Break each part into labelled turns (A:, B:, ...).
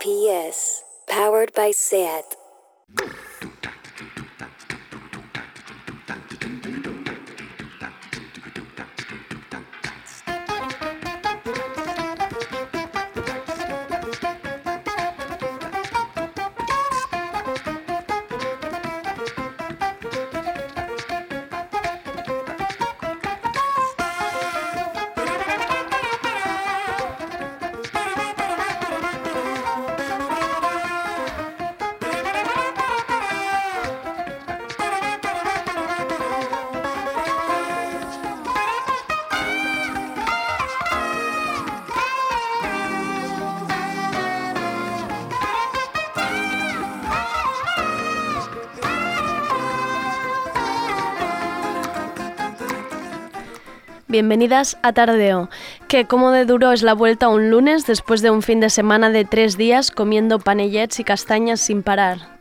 A: PS, powered by SAT.
B: Bienvenidas a Tardeo, que como de duro es la vuelta un lunes después de un fin de semana de tres días comiendo panellets y castañas sin parar.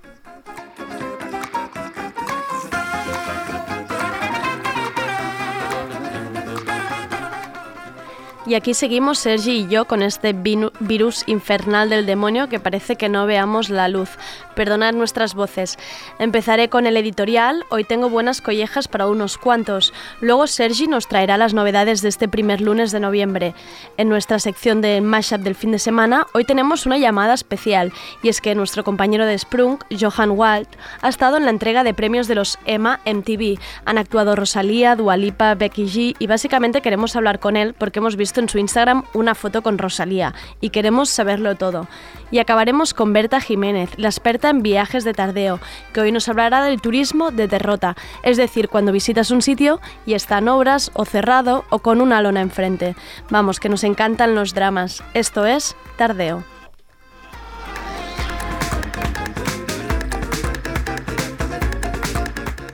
B: Y aquí seguimos Sergi y yo con este virus infernal del demonio que parece que no veamos la luz. Perdonad nuestras voces. Empezaré con el editorial. Hoy tengo buenas collejas para unos cuantos. Luego Sergi nos traerá las novedades de este primer lunes de noviembre. En nuestra sección de Mashup del fin de semana, hoy tenemos una llamada especial. Y es que nuestro compañero de Sprung, Johan Walt, ha estado en la entrega de premios de los EMA MTV. Han actuado Rosalía, Dualipa, Becky G y básicamente queremos hablar con él porque hemos visto en su Instagram una foto con Rosalía y queremos saberlo todo. Y acabaremos con Berta Jiménez, la experta en viajes de tardeo, que hoy nos hablará del turismo de derrota, es decir, cuando visitas un sitio y está en obras o cerrado o con una lona enfrente. Vamos, que nos encantan los dramas. Esto es Tardeo.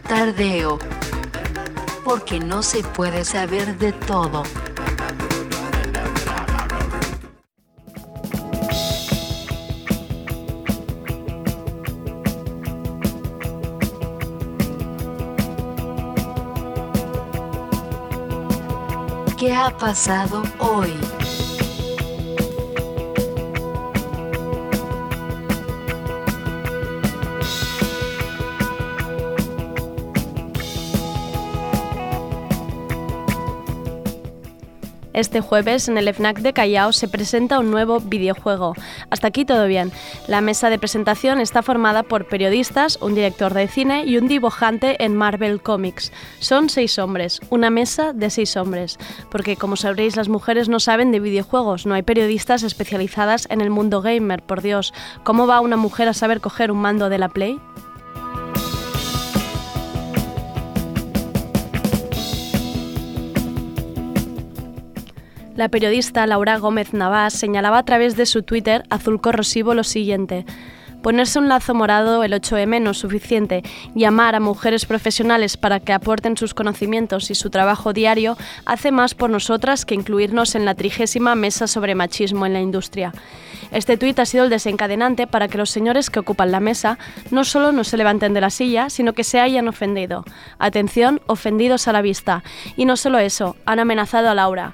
C: Tardeo. Porque no se puede saber de todo. Ha pasado hoy?
B: Este jueves en el FNAC de Callao se presenta un nuevo videojuego. Hasta aquí todo bien. La mesa de presentación está formada por periodistas, un director de cine y un dibujante en Marvel Comics. Son seis hombres, una mesa de seis hombres. Porque como sabréis, las mujeres no saben de videojuegos, no hay periodistas especializadas en el mundo gamer, por Dios. ¿Cómo va una mujer a saber coger un mando de la Play? La periodista Laura Gómez Navas señalaba a través de su Twitter azul corrosivo lo siguiente. Ponerse un lazo morado el 8M no es suficiente. Llamar a mujeres profesionales para que aporten sus conocimientos y su trabajo diario hace más por nosotras que incluirnos en la trigésima mesa sobre machismo en la industria. Este tuit ha sido el desencadenante para que los señores que ocupan la mesa no solo no se levanten de la silla, sino que se hayan ofendido. Atención, ofendidos a la vista. Y no solo eso, han amenazado a Laura.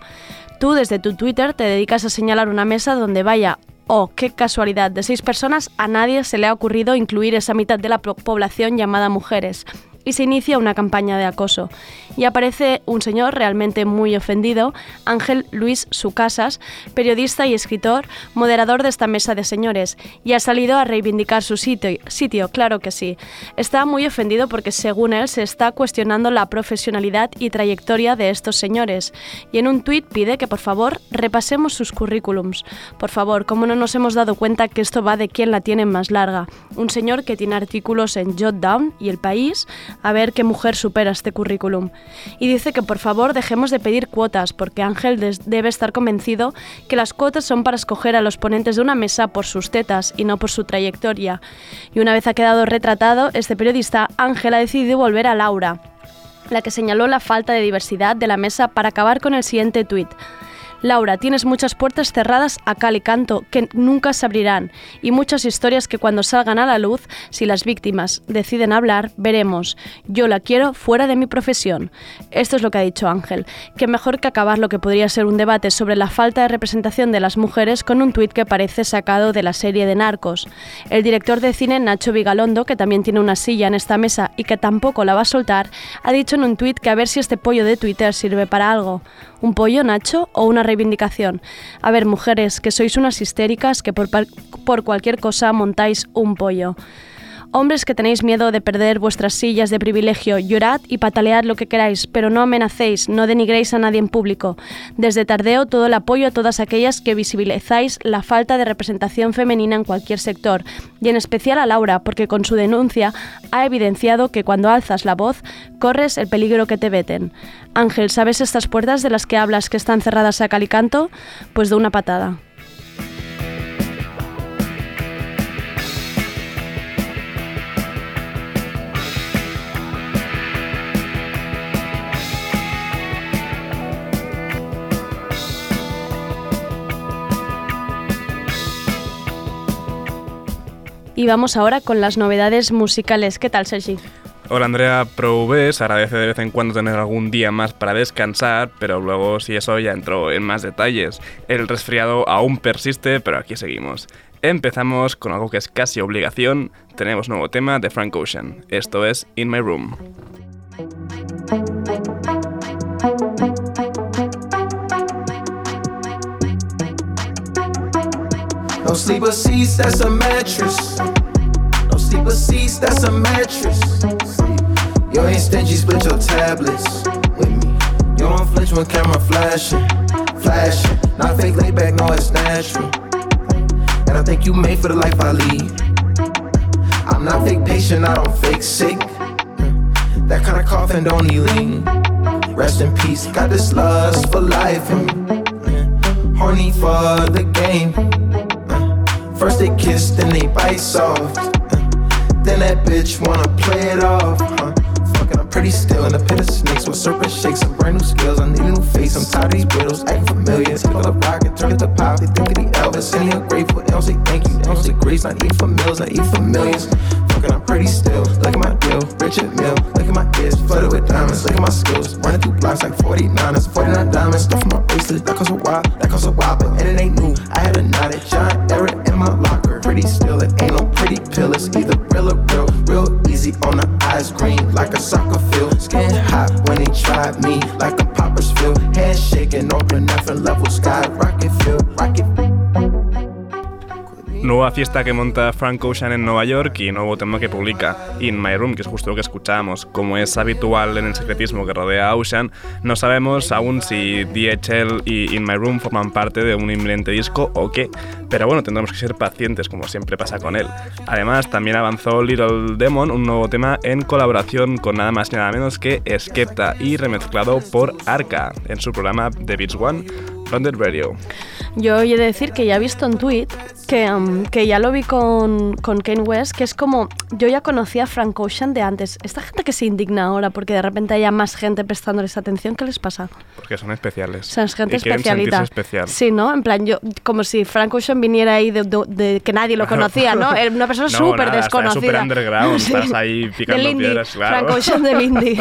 B: Tú desde tu Twitter te dedicas a señalar una mesa donde vaya oh, qué casualidad, de seis personas a nadie se le ha ocurrido incluir esa mitad de la población llamada mujeres y se inicia una campaña de acoso. Y aparece un señor realmente muy ofendido, Ángel Luis Sucasas, periodista y escritor, moderador de esta mesa de señores, y ha salido a reivindicar su sitio, sitio, claro que sí. Está muy ofendido porque según él se está cuestionando la profesionalidad y trayectoria de estos señores, y en un tuit pide que por favor repasemos sus currículums. Por favor, ¿cómo no nos hemos dado cuenta que esto va de quién la tiene más larga? Un señor que tiene artículos en Jotdown y El País, a ver qué mujer supera este currículum. Y dice que por favor dejemos de pedir cuotas, porque Ángel debe estar convencido que las cuotas son para escoger a los ponentes de una mesa por sus tetas y no por su trayectoria. Y una vez ha quedado retratado, este periodista, Ángel ha decidido volver a Laura, la que señaló la falta de diversidad de la mesa para acabar con el siguiente tuit. Laura, tienes muchas puertas cerradas a cal y canto que nunca se abrirán y muchas historias que cuando salgan a la luz, si las víctimas deciden hablar, veremos. Yo la quiero fuera de mi profesión. Esto es lo que ha dicho Ángel, que mejor que acabar lo que podría ser un debate sobre la falta de representación de las mujeres con un tuit que parece sacado de la serie de Narcos. El director de cine Nacho Vigalondo, que también tiene una silla en esta mesa y que tampoco la va a soltar, ha dicho en un tuit que a ver si este pollo de Twitter sirve para algo. ¿Un pollo, Nacho, o una reivindicación? A ver, mujeres, que sois unas histéricas que por, por cualquier cosa montáis un pollo. Hombres que tenéis miedo de perder vuestras sillas de privilegio, llorad y patalead lo que queráis, pero no amenacéis, no denigréis a nadie en público. Desde Tardeo todo el apoyo a todas aquellas que visibilizáis la falta de representación femenina en cualquier sector, y en especial a Laura, porque con su denuncia ha evidenciado que cuando alzas la voz corres el peligro que te veten. Ángel, ¿sabes estas puertas de las que hablas que están cerradas a calicanto? Pues de una patada. Y vamos ahora con las novedades musicales. ¿Qué tal, Sergi?
D: Hola Andrea, se agradece de vez en cuando tener algún día más para descansar, pero luego si eso ya entró en más detalles. El resfriado aún persiste, pero aquí seguimos. Empezamos con algo que es casi obligación, tenemos nuevo tema de Frank Ocean, esto es In My Room. No sleeper seats, that's a mattress. No sleeper seats, that's a mattress. You ain't stingy, split your tablets with me. You don't flinch when camera flashing, flashing. Not fake laid back, no, it's natural. And I think you made for the life I lead. I'm not fake patient, I don't fake sick. That kind of coughing don't lean. Rest in peace, got this lust for life me. Horny for the game. First they kiss, then they bite soft. Then that bitch wanna play it off. Huh? Fucking, I'm pretty still in the pit of snakes with serpent shakes and brand new skills. I need a new face. I'm tired of these riddles, acting familiar. Take all the rock and turn it to pop. They think of the Elvis, and they ungrateful. They don't say thank you, they don't say grace. Not even for meals, not even for millions. Fucking, I'm pretty still. Look at my deal, Richard Mill. Look at my ears, flooded with diamonds. Look at my skills, running through blocks like 49ers, 49 diamonds. Stuff my bracelet, that costs a while, that costs a while, but and it ain't new. I had a knot at John Nueva fiesta que monta Frank Ocean en Nueva York y nuevo tema que publica In My Room, que es justo lo que escuchábamos. Como es habitual en el secretismo que rodea a Ocean, no sabemos aún si DHL y In My Room forman parte de un inminente disco o qué, pero bueno, tendremos que ser pacientes como siempre pasa con él. Además, también avanzó Little Demon, un nuevo tema en colaboración con nada más y nada menos que Skepta y remezclado por Arca en su programa The Beats One London Radio.
B: Yo he de decir que ya he visto un tweet que, um, que ya lo vi con, con Kane West, que es como, yo ya conocía a Frank Ocean de antes. Esta gente que se indigna ahora porque de repente haya más gente prestándoles atención, ¿qué les pasa?
D: Porque son especiales.
B: Son gente especialita.
D: especial.
B: Sí, ¿no? En plan, yo, como si Frank Ocean viniera ahí de, que nadie lo conocía, ¿no? Una persona súper desconocida. Súper
D: underground, estás ahí picando piedras, claro.
B: Frank Ocean del indie.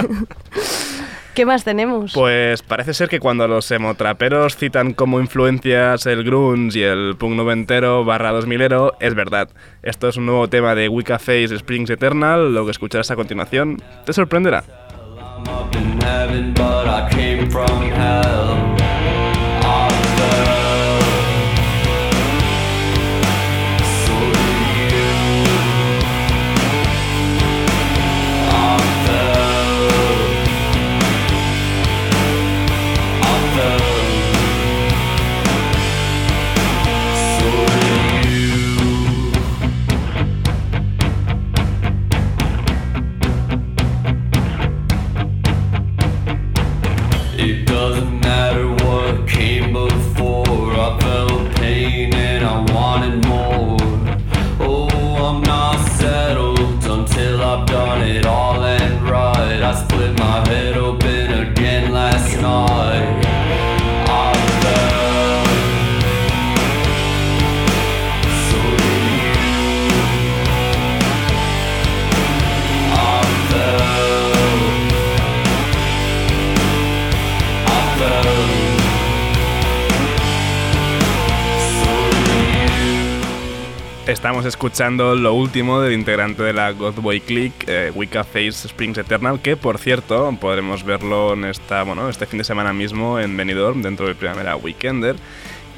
B: ¿Qué más tenemos?
D: Pues parece ser que cuando los emotraperos citan como influencias el grunge y el punk noventero barra 2000ero, es verdad. Esto es un nuevo tema de Wicca Face Springs Eternal, lo que escucharás a continuación te sorprenderá.
E: Estamos escuchando lo último del integrante de la Godboy Click, eh, Wicca Face Springs Eternal, que por cierto podremos verlo en esta, bueno, este fin de semana mismo en Benidorm, dentro del Primavera Weekender.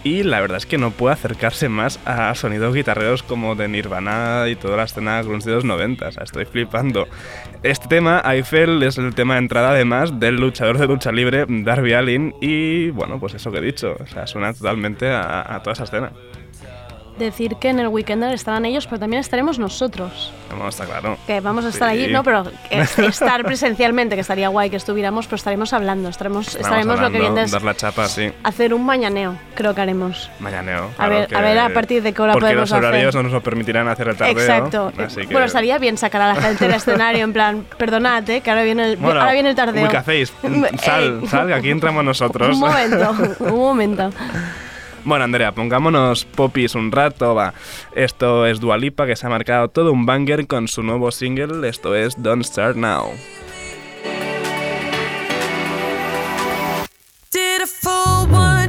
E: Y la verdad es que no puede acercarse más a sonidos guitarreros como de Nirvana y toda la escena grunge de los 90. O sea, estoy flipando. Este tema, Eiffel, es el tema de entrada además del luchador de lucha libre Darby Allin. Y bueno, pues eso que he dicho. O sea, suena totalmente a, a toda esa escena
B: decir que en el Weekender estarán ellos, pero también estaremos nosotros.
E: Vamos, está claro.
B: Que vamos a estar allí, no, pero estar presencialmente, que estaría guay que estuviéramos, pero estaremos hablando, estaremos, estaremos lo que viene es
E: dar la chapa, sí.
B: hacer un mañaneo, creo que haremos.
E: Mañaneo.
B: a ver, a ver a partir de qué hora podemos
E: hacer. Porque los horarios
B: no
E: nos lo permitirán hacer el tardeo.
B: Exacto. Bueno, estaría bien sacar a la gente del escenario en plan, perdonad, eh, que ahora viene el, ahora viene el tardeo.
E: ¿Qué hacéis? Sal, sal, aquí entramos nosotros.
B: un momento, un momento.
E: Bueno, Andrea, pongámonos popis un rato, va. Esto es Dualipa, que se ha marcado todo un banger con su nuevo single, esto es Don't Start Now. Did a full 180,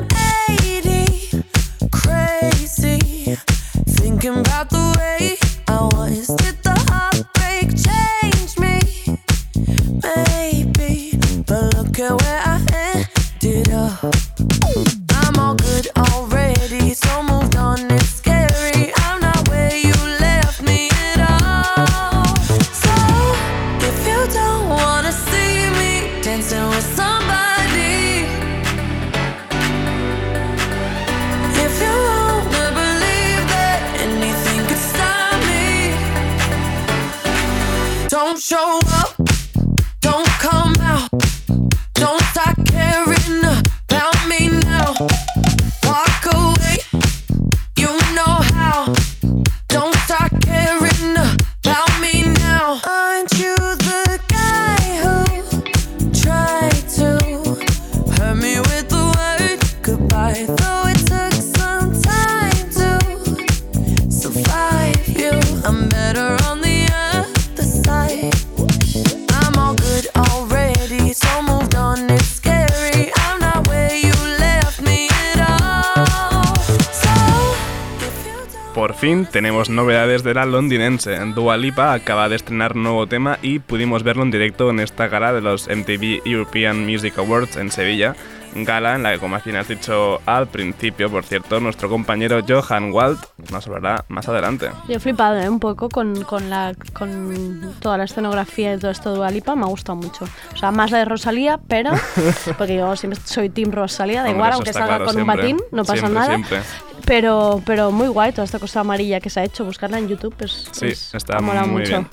E: tenemos novedades de la londinense. Dua Lipa acaba de estrenar nuevo tema y pudimos verlo en directo en esta gala de los MTV European Music Awards en Sevilla. Gala en la que, como has dicho al principio, por cierto, nuestro compañero Johan Walt nos hablará más adelante.
B: Yo he flipado ¿eh? un poco con, con, la, con toda la escenografía y todo esto de Dua Lipa, me ha gustado mucho. O sea, más la de Rosalía, pero, porque yo siempre soy Team Rosalía, da
E: Hombre,
B: igual, aunque salga
E: claro,
B: con un batín, no pasa
E: Siempre,
B: nada.
E: siempre.
B: Pero, pero muy guay toda esta cosa amarilla que se ha hecho, buscarla en YouTube, pues
E: Sí,
B: es-
E: está muy
B: mucho.
E: bien.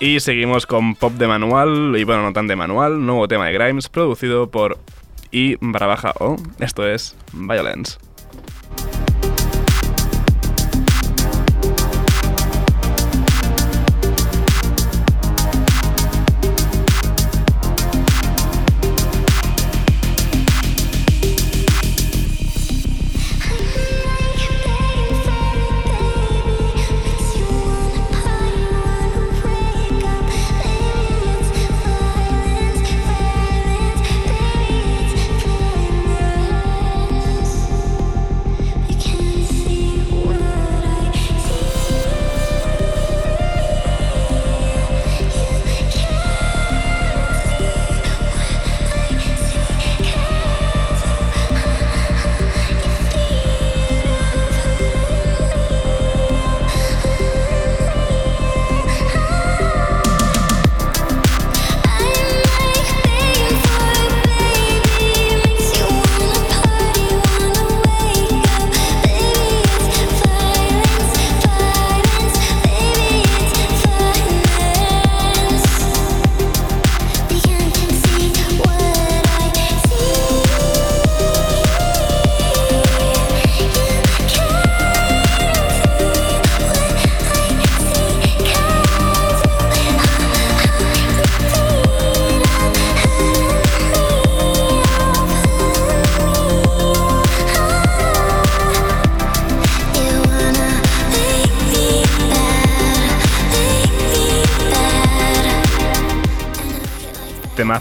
E: Y seguimos con pop de manual, y bueno, no tan de manual, nuevo tema de Grimes, producido por I barra baja O. Esto es violence,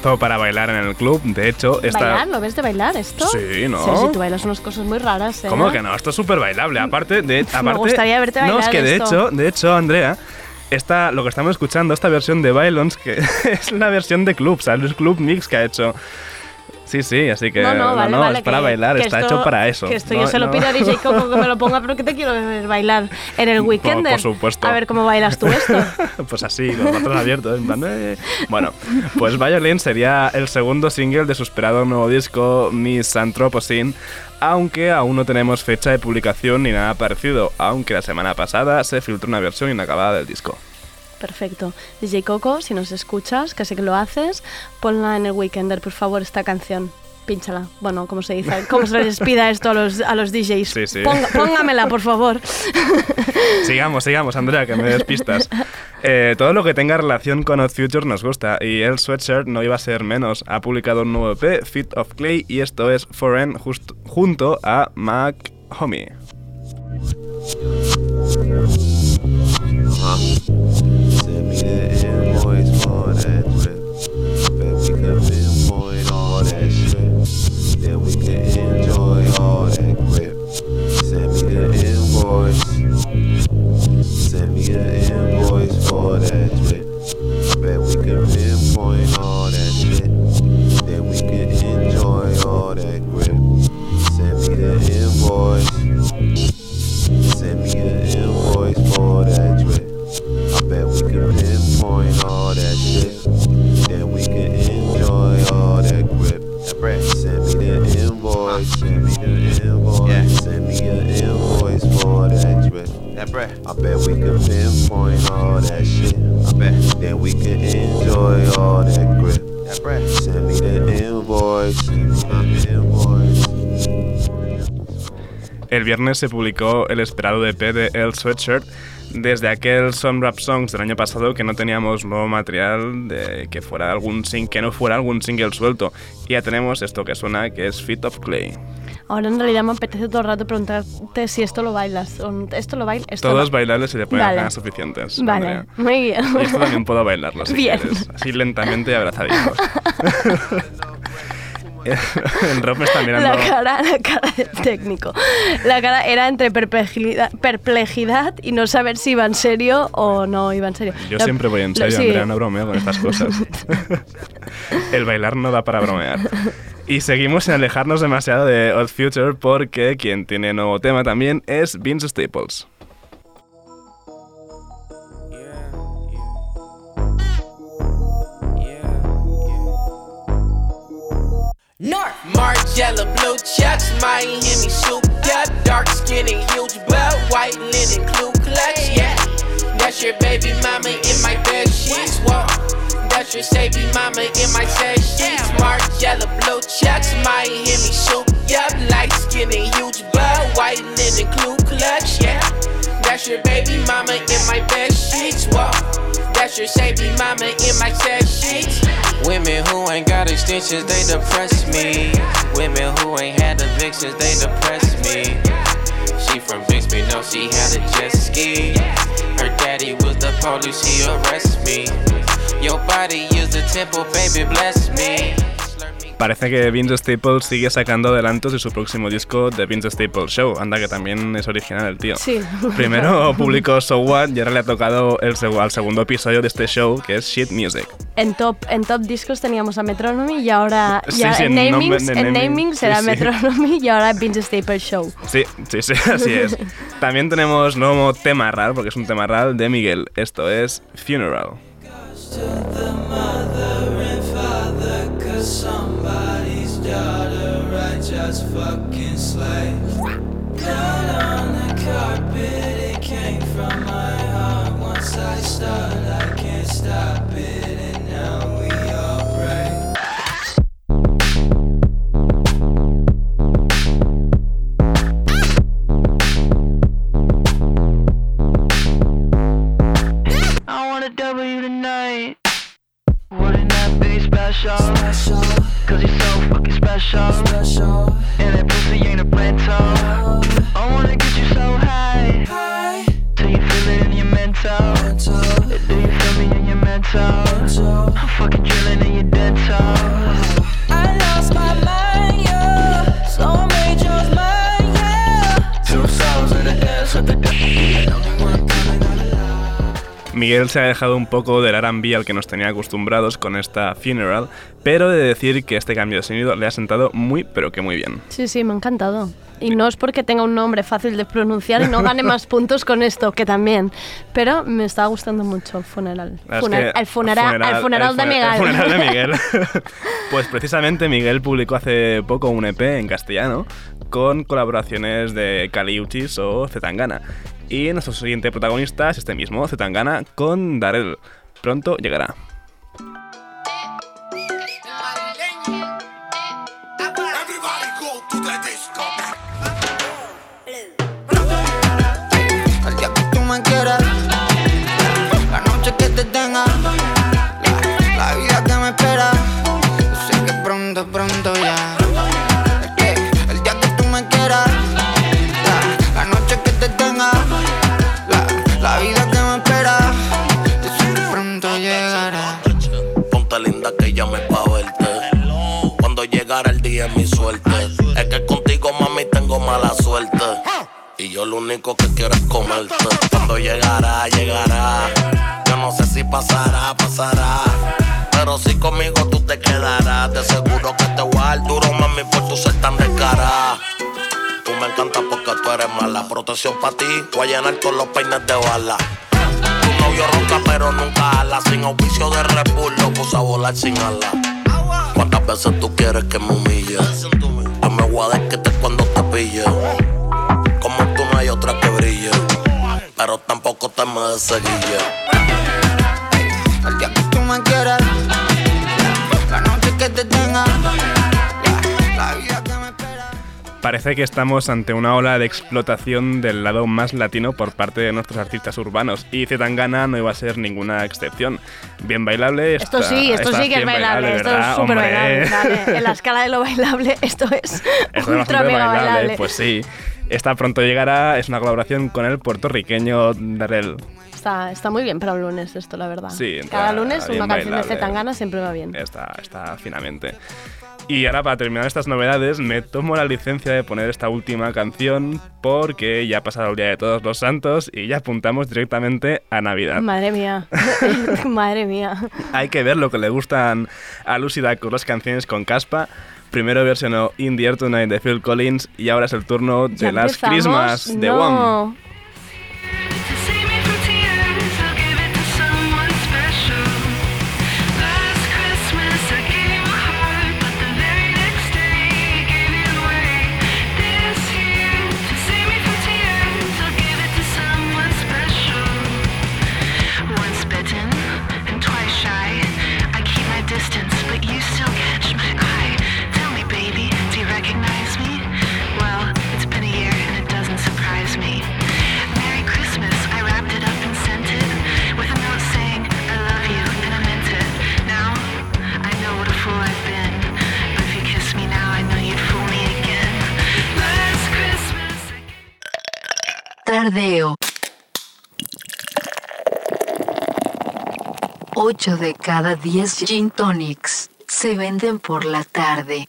F: temazo para bailar en el club. De hecho, esta...
B: ¿Bailar? ¿Lo ves de bailar esto?
F: Sí, ¿no?
B: Sí, sí, tú bailas unas cosas muy raras, ¿eh?
F: ¿Cómo que no? Esto es súper bailable. Aparte, de, aparte,
B: gustaría verte
F: No, es
B: bailar
F: que de
B: esto.
F: hecho, de hecho, Andrea, esta, lo que estamos escuchando, esta versión de Bailons, que es la versión de club, ¿sabes? El club mix que ha hecho. Sí, sí, así que
B: No, no, vale, vale.
F: es para
B: que-
F: bailar,
B: que
F: está
B: esto-
F: hecho para eso.
B: Que esto yo se lo pido a DJ Coco que me lo ponga, pero que te quiero ver bailar en el weekend.
F: por supuesto.
B: A ver cómo bailas tú esto.
F: pues así, los brazos abiertos, en plan, eh. Bueno, pues Violin sería el segundo single de su esperado nuevo disco, Miss Anthropocene, aunque aún no tenemos fecha de publicación ni nada parecido, aunque la semana pasada se filtró una versión inacabada del disco.
B: Perfecto. DJ Coco, si nos escuchas, que sé que lo haces, ponla en el Weekender, por favor, esta canción. Pínchala. Bueno, ¿cómo se dice? ¿Cómo se les pida esto a los, a los DJs?
F: Sí, sí.
B: Ponga- póngamela, por favor.
F: Sigamos, sigamos, Andrea, que me despistas. Eh, todo lo que tenga relación con Odd Future nos gusta y el Sweatshirt no iba a ser menos. Ha publicado un nuevo EP, Fit of Clay, y esto es Foreign just- junto a Mac Homie.
G: Send me the invoice for that trip. Bet we could I bet we pinpoint all that shit. I bet. Then we could enjoy all that grip. That bread. Send me the invoice. Send me the invoice.
F: El viernes se publicó el esperado EP de El Sweatshirt. Desde aquel Some Rap Songs del año pasado que no teníamos nuevo material de que fuera algún sing que no fuera algún single suelto. Y ya tenemos esto que suena que es Fit of Clay.
B: Ahora en realidad me apetece todo el rato preguntarte si esto lo bailas. o ¿Esto lo bailas? Esto
F: Todo es bailable si te ponen
B: Vale.
F: ganas suficientes.
B: Vale,
F: Andrea.
B: muy bien.
F: Y esto también puedo bailarlo si
B: Bien.
F: quieres. Así lentamente y abrazaditos. el Rob está mirando.
B: La cara, la cara del técnico. La cara era entre perplejidad, perplejidad y no saber si iba en serio o no iba en serio.
F: Yo
B: Lo-
F: siempre voy en
B: lo-
F: serio,
B: sí.
F: Andrea, no bromeo con estas cosas. el bailar no da para bromear. Y seguimos sin alejarnos demasiado de Odd Future porque quien tiene nuevo tema también es Vince Staples.
H: North. Margiela blue chucks, Miami souped up, dark skin and huge butt, white linen Ku Klux, yeah. That's your baby mama in my bed sheets, whoa. That's your baby mama in my set sheets. Margiela blue chucks, me shoot. up, light skin and huge butt, white linen Ku Klux, yeah. That's your baby mama in my bed sheets, whoa. That's your baby mama in my set sheets. Women who ain't got extensions, they depress me. Women who ain't had evictions, they depress me. She from Bixby, no, she had a jet ski. Her daddy was the police, he arrest me. Your body is the temple, baby, bless me.
F: Parece que Vince Staples sigue sacando adelantos de su próximo disco The Vince Staples Show. Anda que también es original el tío.
B: Sí.
F: Primero publicó So What y ahora le ha tocado el seg- al segundo episodio de este show que es Shit Music.
B: En top, en top discos teníamos a Metronomy y ahora
F: Sí,
B: ya
F: sí,
B: en
F: en
B: namings,
F: nombre- en
B: en
F: naming,
B: era
F: sí.
B: Metronomy y ahora Vince Staples Show.
F: Sí, sí, sí, así es. También tenemos nuevo tema RAL, porque es un tema RAL de Miguel. Esto es Funeral.
I: Cause somebody's daughter, I just fucking slay. Blood on the carpet, it came from my heart. Once I start, I can't stop it, be special? Cause you're so fucking special. And that pussy ain't a rental. I wanna get you so high. Till you feel it in your mental. Do you feel me in your mental? mental. I'm fucking drilling in your dental. I lost my mind, yeah. So I made yours mine, yeah. Two souls in the dance with the
F: Miguel se ha dejado un poco del R&B al que nos tenía acostumbrados con esta Funeral, pero he de decir que este cambio de sonido le ha sentado muy, pero que muy bien.
B: Sí, sí, me ha encantado. Y no es porque tenga un nombre fácil de pronunciar y no gane más puntos con esto, que también. Pero me está gustando mucho Funeral.
F: Verdad es
B: Funer- el, funeral, el funeral de
F: el
B: Miguel.
F: funeral de Miguel. pues precisamente Miguel publicó hace poco un EP en castellano con colaboraciones de Caliuchis o Zetangana. Y nuestro siguiente protagonista es este mismo, Zetangana, con Darel. Pronto llegará.
J: Protección para ti, voy a llenar con los peines de bala. Tu novio ronca pero nunca ala. Sin auspicio de Red Bull lo puse a volar sin ala. ¿Cuántas veces tú quieres que me humille? Yo me voy a desquitar cuando te pille. Como tú no hay otra que brille. Pero tampoco te me deseguille
F: Parece que estamos ante una ola de explotación del lado más latino por parte de nuestros artistas urbanos y Zetangana no iba a ser ninguna excepción. Bien bailable.
B: Esto
F: está-
B: sí, esto sí que es
F: bien
B: bailable, esto es súper bailable. vale. En la escala de lo bailable, esto es
F: Esto es
B: ultra mega
F: bailable,
B: bailable.
F: pues sí. Esta pronto llegará, es una colaboración con el puertorriqueño Darrell.
B: Está, está muy bien para un lunes esto, la verdad.
F: Sí,
B: Cada lunes una canción de
F: bailable.
B: Zetangana siempre va bien.
F: Está, está finamente. Y ahora para terminar estas novedades me tomo la licencia de poner esta última canción porque ya ha pasado el Día de Todos los Santos y ya apuntamos directamente a Navidad.
B: Madre mía, madre mía.
F: Hay que ver lo que le gustan a Lucida con las canciones con caspa. Primero versionó In the Air Tonight de Phil Collins y ahora es el turno de
B: ¿Ya
F: las
B: empezamos?
F: Christmas de
B: no.
C: 8 de cada 10 gin tonics se venden por la tarde.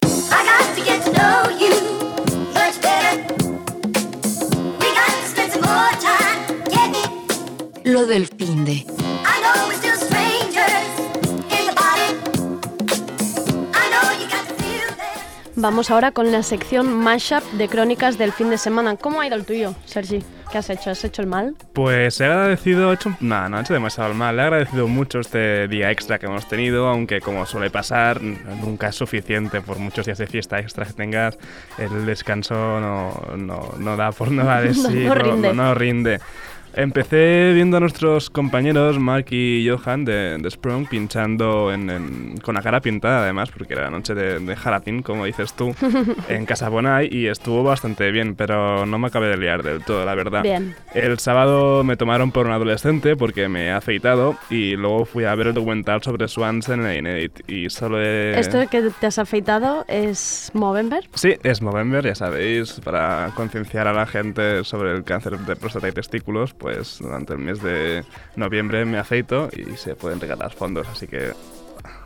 C: Lo del fin de.
K: I know we're still strangers in the body. I know you got to feel this.
B: Vamos ahora con la sección Mashup de crónicas del fin de semana. ¿Cómo ha ido el tuyo, Sergi? ¿Qué has hecho? ¿Has hecho el mal?
F: Pues he agradecido, he hecho, no, no he hecho demasiado mal, he agradecido mucho este día extra que hemos tenido, aunque como suele pasar, nunca es suficiente por muchos días de fiesta extra que tengas, el descanso no, no, no da por nada de sí,
B: no
F: no rinde. Empecé viendo a nuestros compañeros Mark y Johan de, de Sprung pinchando en- en- con la cara pintada además, porque era la noche de, de Jalapín, como dices tú, en Casa Bonai y estuvo bastante bien, pero no me acabé de liar del todo, la verdad.
B: Bien.
F: El sábado me tomaron por un adolescente porque me he afeitado y luego fui a ver el documental sobre Swans en el Inédit y solo he...
B: Esto que te has afeitado es Movember.
F: Sí, es Movember, ya sabéis, para concienciar a la gente sobre el cáncer de próstata y testículos, pues durante el mes de noviembre me aceito y se pueden regalar fondos, así que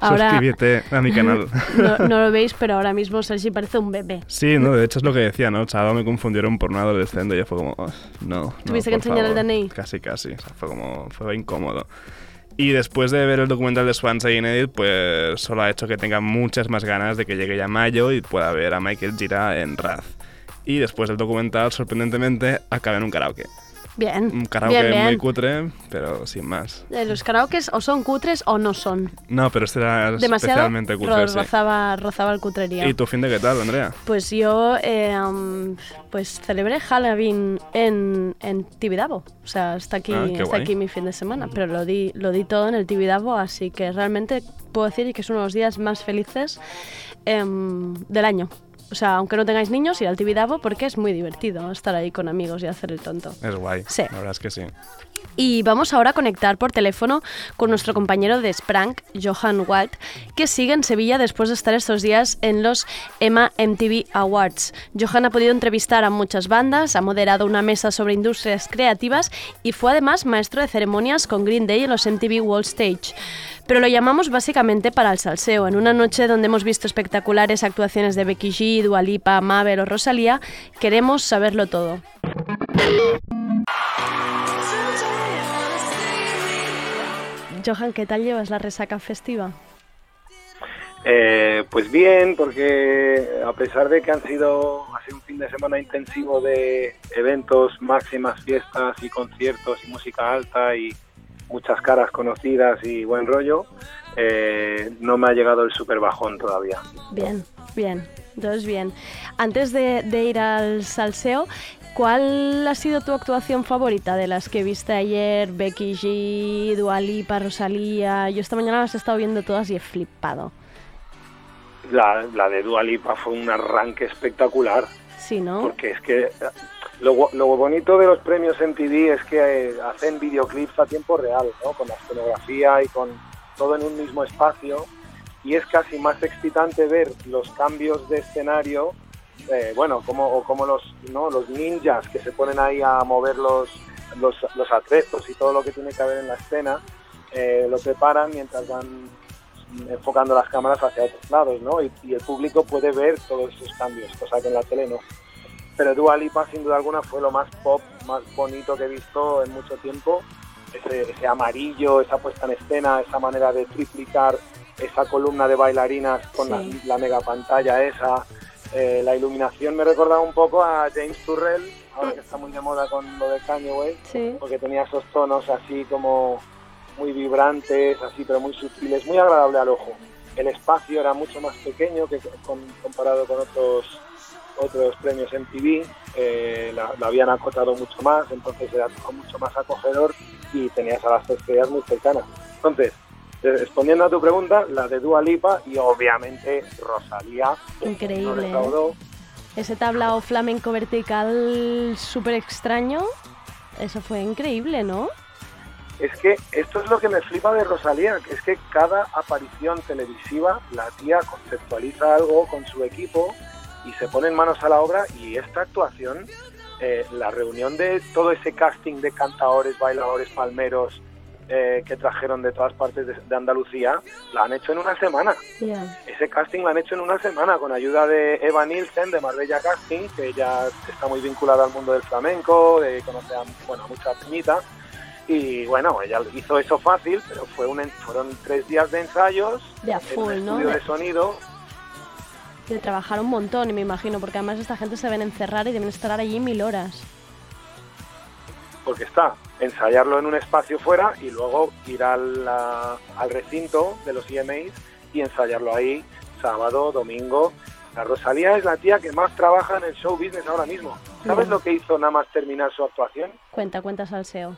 B: Ahora-
F: suscríbete a mi canal.
B: No, no lo veis, pero ahora mismo Sergi parece un bebé.
F: Sí, no, de hecho es lo que decía, ¿no? Chaval, me confundieron por un adolescente y yo fue como, "Oh, no, no.
B: Tuviste que enseñar el
F: favor".
B: DNI.
F: Casi, casi, o sea, fue como, fue incómodo. Y después de ver el documental de Swansea Inédit, pues solo ha hecho que tenga muchas más ganas de que llegue ya mayo y pueda ver a Michael Gira en Raz. Y después del documental, sorprendentemente, acaba en un karaoke.
B: Bien.
F: Un karaoke
B: bien, bien.
F: muy cutre, pero sin más.
B: Eh, Los karaokes o son cutres o no son.
F: No, pero este era
B: Demasiado
F: especialmente cutre, sí.
B: rozaba, rozaba el cutrería.
F: ¿Y tu fin de qué tal, Andrea?
B: Pues yo eh, um, pues celebré Halloween en, en Tibidabo. O sea, está aquí,
F: Ah,
B: aquí mi fin de semana. Pero lo di, lo di todo en el Tibidabo, así que realmente puedo decir que es uno de los días más felices em, del año. O sea, aunque no tengáis niños, ir al Tibidabo porque es muy divertido estar ahí con amigos y hacer el tonto.
F: Es guay.
B: Sí.
F: La verdad es que sí.
B: Y vamos ahora a conectar por teléfono con nuestro compañero de Sprank, Johan Walt, que sigue en Sevilla después de estar estos días en los EMA MTV Awards. Johan ha podido entrevistar a muchas bandas, ha moderado una mesa sobre industrias creativas y fue además maestro de ceremonias con Green Day en los MTV World Stage. Pero lo llamamos básicamente para el salseo. En una noche donde hemos visto espectaculares actuaciones de Becky G, Dua Lipa, Mabel o Rosalía, queremos saberlo todo. Johan, ¿qué tal llevas la resaca festiva?
L: Eh, pues bien, porque a pesar de que han sido un fin de semana intensivo de eventos, máximas fiestas y conciertos y música alta y muchas caras conocidas y buen rollo, eh, no me ha llegado el super bajón todavía.
B: Bien, bien, entonces bien. Antes de, de ir al salseo, ¿cuál ha sido tu actuación favorita de las que viste ayer? Becky G, Dua Lipa, Rosalía. Yo esta mañana las he estado viendo todas y he flipado.
L: La, la de Dua Lipa fue un arranque espectacular.
B: Sí, ¿no?
L: Porque es que lo, lo bonito de los premios MTV es que eh, hacen videoclips a tiempo real, ¿no? Con la escenografía y con todo en un mismo espacio. Y es casi más excitante ver los cambios de escenario, eh, bueno, como, o como los, ¿no? los ninjas que se ponen ahí a mover los, los, los atrezos y todo lo que tiene que haber en la escena, eh, lo preparan mientras van enfocando las cámaras hacia otros lados, ¿no? Y, y el público puede ver todos esos cambios, cosa que en la tele no. Pero Dua Lipa, sin duda alguna, fue lo más pop, más bonito que he visto en mucho tiempo. Ese, ese amarillo, esa puesta en escena, esa manera de triplicar esa columna de bailarinas con la- la, mega pantalla esa. Eh, la iluminación me recordaba un poco a James Turrell, ahora que está muy de moda con lo de Kanye West
B: Sí.
L: porque tenía esos tonos así como muy vibrantes, así pero muy sutiles, muy agradable al ojo. El espacio era mucho más pequeño que con- comparado con otros otros premios MTV, eh, la- lo habían acotado mucho más, entonces era mucho más acogedor y tenías a las estrellas muy cercanas. Entonces, eh, respondiendo a tu pregunta, la de Dua Lipa y obviamente Rosalía
B: Increíble. ¿eh? Ese tablao flamenco vertical súper extraño, eso fue increíble, ¿no?
L: Es que esto es lo que me flipa de Rosalía, que es que cada aparición televisiva la tía conceptualiza algo con su equipo y se ponen manos a la obra y esta actuación, eh, la reunión de todo ese casting de cantadores, bailadores, palmeros eh, que trajeron de todas partes de, de Andalucía, la han hecho en una semana. Ese casting lo han hecho en una semana con ayuda de Eva Nielsen de Marbella Casting, que ella está muy vinculada al mundo del flamenco, de conoce a, bueno, a mucha peñita. Y bueno, ella hizo eso fácil, pero fue un, fueron tres días de ensayos
B: De a
L: en
B: full,
L: un
B: ¿no? De,
L: sonido.
B: de trabajar un montón, y me imagino, porque además esta gente se deben encerrar y deben estar allí mil horas.
L: Porque está ensayarlo en un espacio fuera y luego ir al, al recinto de los EMAs y ensayarlo ahí sábado, domingo. La Rosalía es la tía que más trabaja en el show business ahora mismo. ¿Sabes
B: Ya.
L: lo que hizo nada más terminar su actuación?
B: Cuenta, cuenta salseo.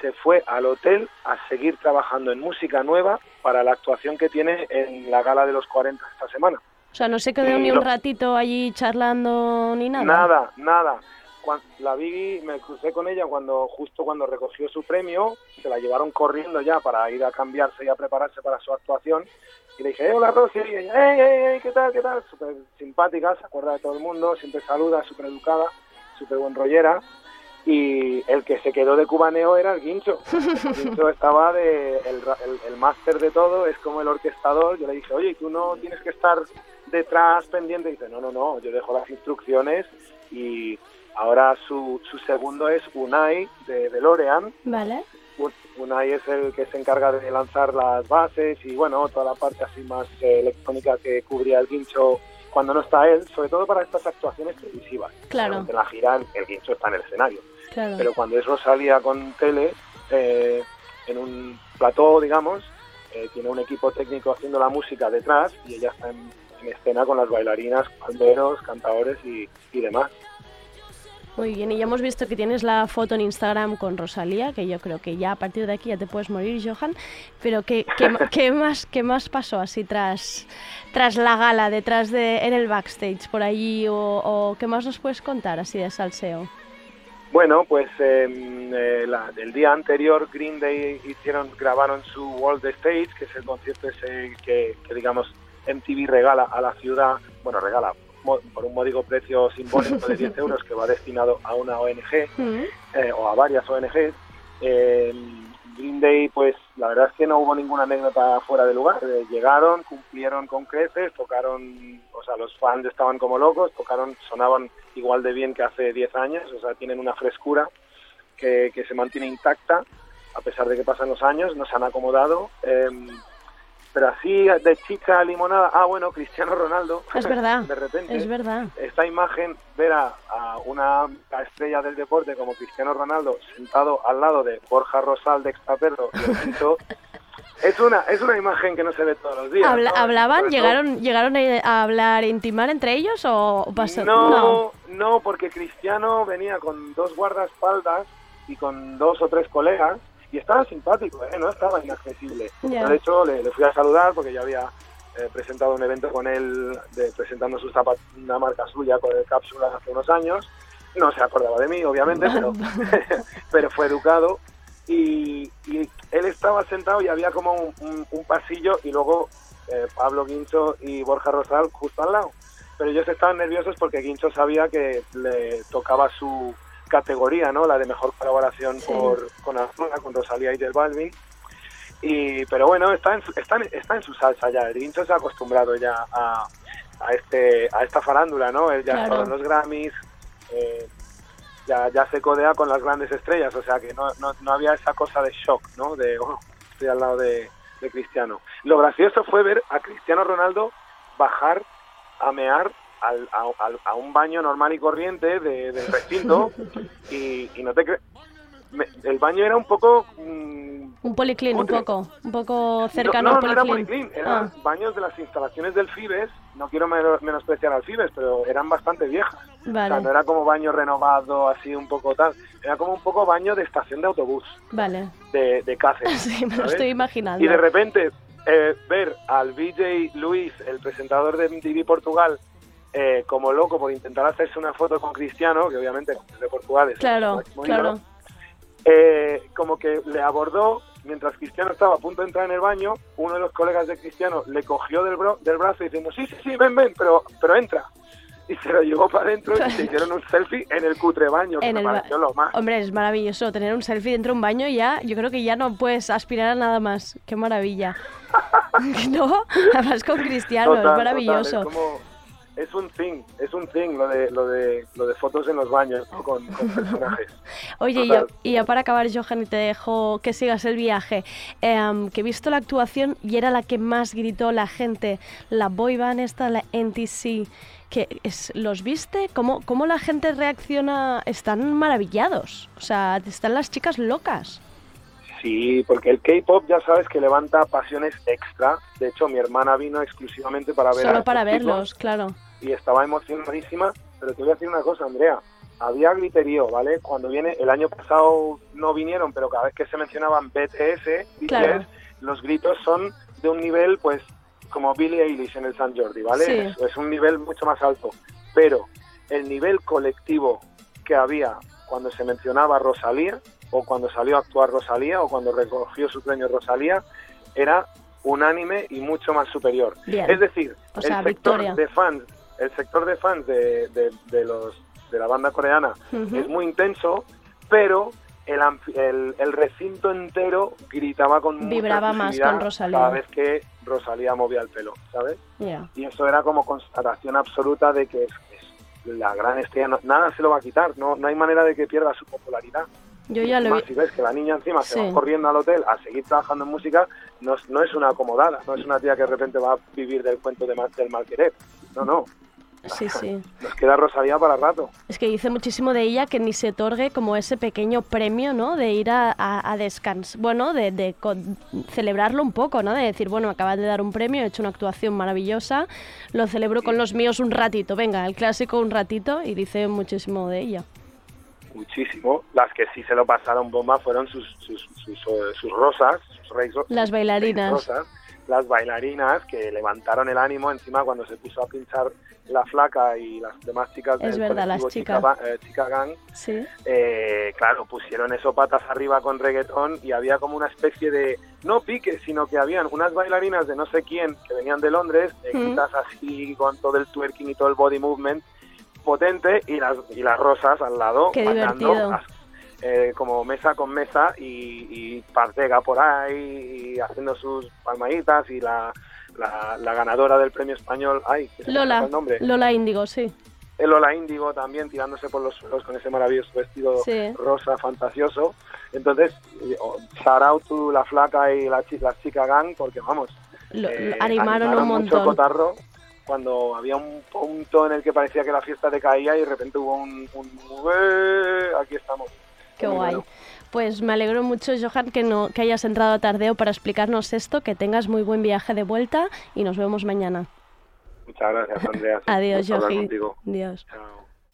L: Se fue al hotel a seguir trabajando en música nueva para la actuación que tiene en la gala de los 40 esta semana.
B: O sea, no se quedó ni
L: No.
B: un ratito allí charlando ni nada.
L: Nada, nada. Cuan- la vi, me crucé con ella cuando justo cuando recogió su premio, se la llevaron corriendo ya para ir a cambiarse y a prepararse para su actuación. Y le dije, "Eh, hola Rosy, y ella, hey, hey, hey, ¿qué tal, qué tal? Súper simpática, se acuerda de todo el mundo, siempre saluda, súper educada, súper buen rollera. y el que se quedó de cubaneo era el Guincho. El Guincho estaba de el, el, el máster de todo, es como el orquestador. Yo le dije, oye, ¿y tú no tienes que estar detrás pendiente? Y dice, no, no, no, yo dejo las instrucciones y ahora su, su segundo es Unai de DeLorean.
B: Vale.
L: Un- Unai es el que se encarga de lanzar las bases y bueno, toda la parte así más eh, electrónica que cubría el guincho cuando no está él, sobre todo para estas actuaciones televisivas.
B: Claro.
L: En la gira el guincho está en el escenario.
B: Claro.
L: Pero cuando es Rosalía con tele, eh, en un plató, digamos, eh, tiene un equipo técnico haciendo la música detrás y ella está en, en escena con las bailarinas, banderos, cantadores y, y demás.
B: Muy bien, y ya hemos visto que tienes la foto en Instagram con Rosalía, que yo creo que ya a partir de aquí ya te puedes morir, Johan. Pero ¿qué, qué, qué más, qué más pasó así tras, tras la gala, detrás de, en el backstage, por allí? O, o qué más nos puedes contar así de salseo?
L: Bueno, pues eh, eh, la- el día anterior Green Day hicieron, grabaron su World Stage, que es el concierto ese que, que, digamos MTV regala a la ciudad, bueno, regala por un módico precio simbólico de 10 euros que va destinado a una ONG eh, o a varias ONGs. Eh, Green Day, pues la verdad es que no hubo ninguna anécdota fuera de lugar. Eh, llegaron, cumplieron con creces, tocaron, o sea, los fans estaban como locos, tocaron, sonaban igual de bien que hace 10 años, o sea, tienen una frescura que, que se mantiene intacta a pesar de que pasan los años, nos han acomodado. eh, pero así de chicha a limonada, ah bueno, Cristiano Ronaldo,
B: Es verdad,
L: de repente,
B: es verdad.
L: esta imagen, ver a, a una estrella del deporte como Cristiano Ronaldo sentado al lado de Borja Rosal de Extraperro es una, es una imagen que no se ve todos los días.
B: Habla-
L: ¿no?
B: ¿Hablaban? ¿Llegaron, ¿Llegaron a a hablar, intimar entre ellos o pasó?
L: No, no, porque Cristiano venía con dos guardaespaldas y con dos o tres colegas y estaba simpático, ¿eh? no estaba inaccesible.
B: Ya.
L: De hecho, le, le fui a saludar porque ya había eh, presentado un evento con él, de, presentando sus zapatos, una marca suya con el cápsula hace unos años. No se acordaba de mí, obviamente, pero, pero fue educado. Y, y él estaba sentado y había como un, un- un pasillo y luego eh, Pablo Guincho y Borja Rosal justo al lado. Pero ellos estaban nerviosos porque Guincho sabía que le tocaba su categoría, ¿no? La de mejor colaboración por, con Azuna, con Rosalía y Del Balvin. Y, pero bueno, está en, está, en, está en su salsa ya. El Guincho se ha acostumbrado ya a, a, este, a esta farándula, ¿no? Él ya
B: Claro.
L: estado en los Grammys, eh, ya, ya se codea con las grandes estrellas, o sea que no, no, no había esa cosa de shock, ¿no? De, oh, estoy al lado de, de Cristiano. Lo gracioso fue ver a Cristiano Ronaldo bajar a mear al- a, a un baño normal y corriente de, del recinto y, y no te crees... El baño era un poco... mm,
B: Un policlín, un poco, un poco cercano
L: no,
B: al
L: no era
B: policlín.
L: Eran
B: Ah,
L: baños de las instalaciones del Fibes. No quiero meno- menospreciar al Fibes, pero eran bastante viejas. O sea,
B: vale,
L: no era como baño renovado, así un poco tal. Era como un poco baño de estación de autobús,
B: vale.
L: de, de Cáceres.
B: Sí, me lo estoy imaginando.
L: Y de repente eh, ver al VJ Luis, el presentador de MTV Portugal, eh, como loco por intentar hacerse una foto con Cristiano, que obviamente es de Portugal es
B: Claro, claro.
L: eh, como que le abordó mientras Cristiano estaba a punto de entrar en el baño, uno de los colegas de Cristiano le cogió del, bro- del brazo diciendo, sí, sí, sí, ven, ven, pero, pero entra. Y se lo llevó para adentro y se hicieron un selfie en el cutre baño, que
B: En
L: me pareció lo más.
B: Hombre, es maravilloso tener un selfie dentro de un baño ya, yo creo que ya no puedes aspirar a nada más. Qué maravilla. ¿No? Además con Cristiano,
L: Total,
B: es maravilloso.
L: total, es, como- es un thing, es un thing lo de, lo de, lo de fotos en los baños ¿no? con, con personajes.
B: Oye, y ya,
L: Total.
B: y ya para acabar, Johan, y te dejo que sigas el viaje, em, que he visto la actuación y era la que más gritó la gente, la boy band esta, la NTC, que es, ¿los viste? ¿Cómo, ¿Cómo la gente reacciona? Están maravillados, o sea, están las chicas locas.
L: Sí, porque el K-pop ya sabes que levanta pasiones extra. De hecho, mi hermana vino exclusivamente para ver
B: Solo para verlos, claro.
L: y estaba emocionadísima. Pero te voy a decir una cosa, Andrea. Había griterío, ¿vale? Cuando viene, el año pasado no vinieron, pero cada vez que se mencionaban BTS, BTS,
B: Claro.
L: los gritos son de un nivel, pues, como Billie Eilish en el San Jordi, ¿vale?
B: Sí.
L: Es, es un nivel mucho más alto. Pero el nivel colectivo que había cuando se mencionaba Rosalía, o cuando salió a actuar Rosalía, o cuando recogió su premio Rosalía, era unánime y mucho más superior.
B: Bien.
L: Es decir,
B: O sea,
L: el sector
B: victoria.
L: de fans, el sector de fans de, de- de los de la banda coreana es muy intenso, pero el, el, el recinto entero gritaba con mucha
B: Vibraba más con Rosalía.
L: cada vez que Rosalía movía el pelo, ¿sabes? Y eso era como constatación absoluta de que es, es la gran estrella, no- nada se lo va a quitar, no, no hay manera de que pierda su popularidad.
B: Yo ya lo
L: Encima,
B: vi.
L: si ves que la niña encima se
B: Sí.
L: va corriendo al hotel a seguir trabajando en música, no, es- no es una acomodada, no es una tía que de repente va a vivir del cuento de, del mal querer. No, no.
B: Sí, sí.
L: Nos queda Rosalía para rato.
B: Es que dice muchísimo de ella que ni se otorgue como ese pequeño premio, ¿no? De ir a, a, a descans, bueno, de, de celebrarlo un poco, ¿no? De decir, bueno, me acaban de dar un premio, he hecho una actuación maravillosa, lo celebro con los míos un ratito, venga, el clásico un ratito, y dice muchísimo de ella.
L: Muchísimo. Las que sí se lo pasaron bomba fueron sus, sus, sus, eh, sus rosas, sus
B: Las bailarinas.
L: rosas, las bailarinas que levantaron el ánimo encima cuando se puso a pinchar la flaca y las demás chicas
B: Es
L: del
B: verdad, las chicas.
L: Chica, eh, Chica Gang
B: Sí.
L: eh, claro, pusieron eso patas arriba con reggaetón y había como una especie de, no pique, sino que habían unas bailarinas de no sé quién que venían de Londres,
B: Mm.
L: negritas así con todo el twerking y todo el body movement potente y las, y las rosas al lado
B: Qué
L: eh, como mesa con mesa y, y Partega por ahí y haciendo sus palmaditas y la, la, la ganadora del premio español, ay,
B: Lola,
L: el nombre.
B: Lola Índigo, sí.
L: El Lola Índigo también tirándose por los suelos con ese maravilloso vestido
B: Sí.
L: rosa fantasioso. Entonces, eh, oh, shout out to la flaca y la, la chica gang, porque vamos,
B: Lo-
L: eh,
B: animaron un
L: mucho
B: montón.
L: cotarro cuando había un punto en el que parecía que la fiesta decaía y de repente hubo un, un "Eh, aquí estamos.
B: Qué
L: Muy
B: guay.
L: bueno.
B: Pues me alegro mucho, Johan, que, no, que hayas entrado a Tardeo para explicarnos esto, que tengas muy buen viaje de vuelta y nos vemos mañana.
L: Muchas gracias, Andrea.
B: Adiós,
L: contigo.
B: Adiós.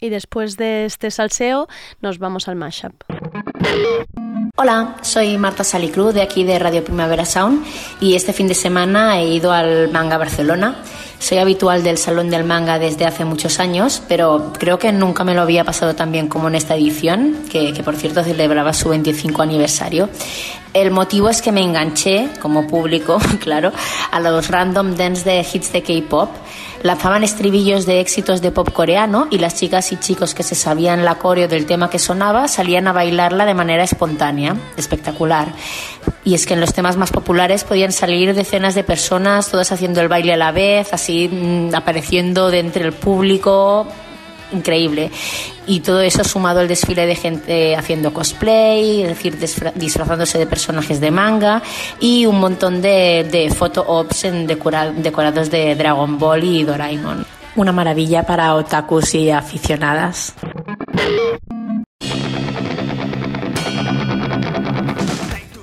B: Y después de este salseo, nos vamos al mashup.
M: Hola, soy Marta Salicruz de aquí de Radio Primavera Sound y este fin de semana he ido al Manga Barcelona. Soy habitual del Salón del Manga desde hace muchos años, pero creo que nunca me lo había pasado tan bien como en esta edición, que, por cierto celebraba su 25 aniversario. El motivo es que me enganché, como público, claro, a los random dance de hits de K-pop. Lanzaban estribillos de éxitos de pop coreano y las chicas y chicos que se sabían la coreo del tema que sonaba salían a bailarla de manera espontánea, espectacular. Y es que en los temas más populares podían salir decenas de personas, todas haciendo el baile a la vez, así mm, apareciendo de entre el público, increíble. Y todo eso sumado al desfile de gente haciendo cosplay, es decir, disfra- disfrazándose de personajes de manga y un montón de, de photo ops en decora- decorados de Dragon Ball y Doraemon. Una maravilla para otakus y aficionadas.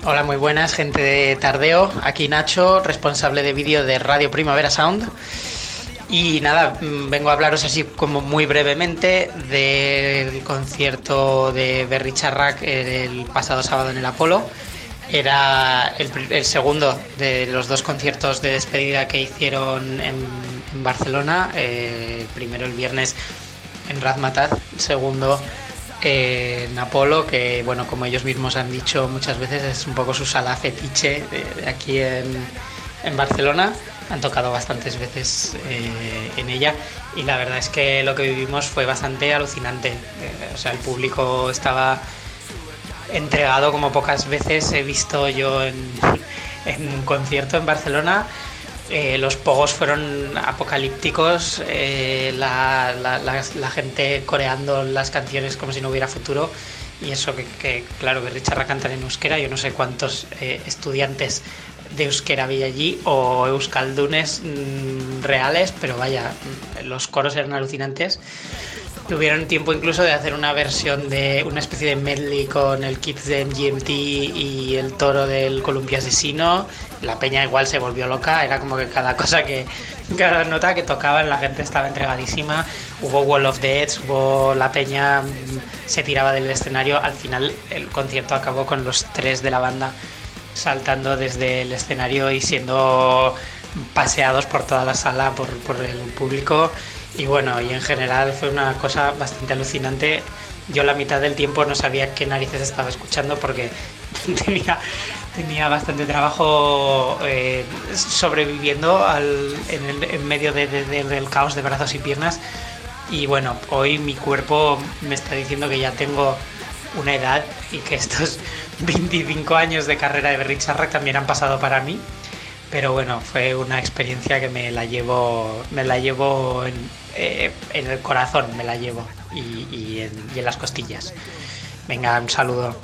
N: Hola, muy buenas, gente de Tardeo. Aquí Nacho, responsable de vídeo de Radio Primavera Sound. Y nada, mm, vengo a hablaros así como muy brevemente del concierto de Berry Charrac el pasado sábado en el Apolo. Era el, segundo de los dos conciertos de despedida que hicieron en, Barcelona. Eh, primero el viernes en Razmataz, segundo eh, en Apolo, que bueno, como ellos mismos han dicho muchas veces, es un poco su sala fetiche aquí en, en Barcelona. Han tocado bastantes veces eh, en ella y la verdad es que lo que vivimos fue bastante alucinante. Eh, o sea, el público estaba entregado como pocas veces he visto yo en, en un concierto en Barcelona. Eh, los pogos fueron apocalípticos, eh, la, la- la- la gente coreando las canciones como si no hubiera futuro. Y eso que, que, claro, que Richard cantan en euskera, yo no sé cuántos eh, estudiantes de euskera había allí o euskaldunes mm, reales, pero vaya, los coros eran alucinantes. Tuvieron tiempo incluso de hacer una versión de una especie de medley con el Kids de MGMT y el toro del columpio asesino. La peña igual se volvió loca, era como que cada cosa que, cada nota que tocaban la gente estaba entregadísima. Hubo Wall of Deads, hubo la peña mm, se tiraba del escenario. Al final el concierto acabó con los tres de la banda saltando desde el escenario y siendo paseados por toda la sala por, por el público. Y bueno y en general fue una cosa bastante alucinante. Yo la mitad del tiempo no sabía qué narices estaba escuchando porque tenía tenía bastante trabajo eh, sobreviviendo al- en, medio de- de- de- del caos de brazos y piernas. Y bueno hoy mi cuerpo me está diciendo que ya tengo una edad y que estos 25 años de carrera de Berricharrac también han pasado para mí. Pero bueno, fue una experiencia que me la llevo, me la llevo en, eh, en el corazón, me la llevo y, y en, y en las costillas. Venga, un saludo.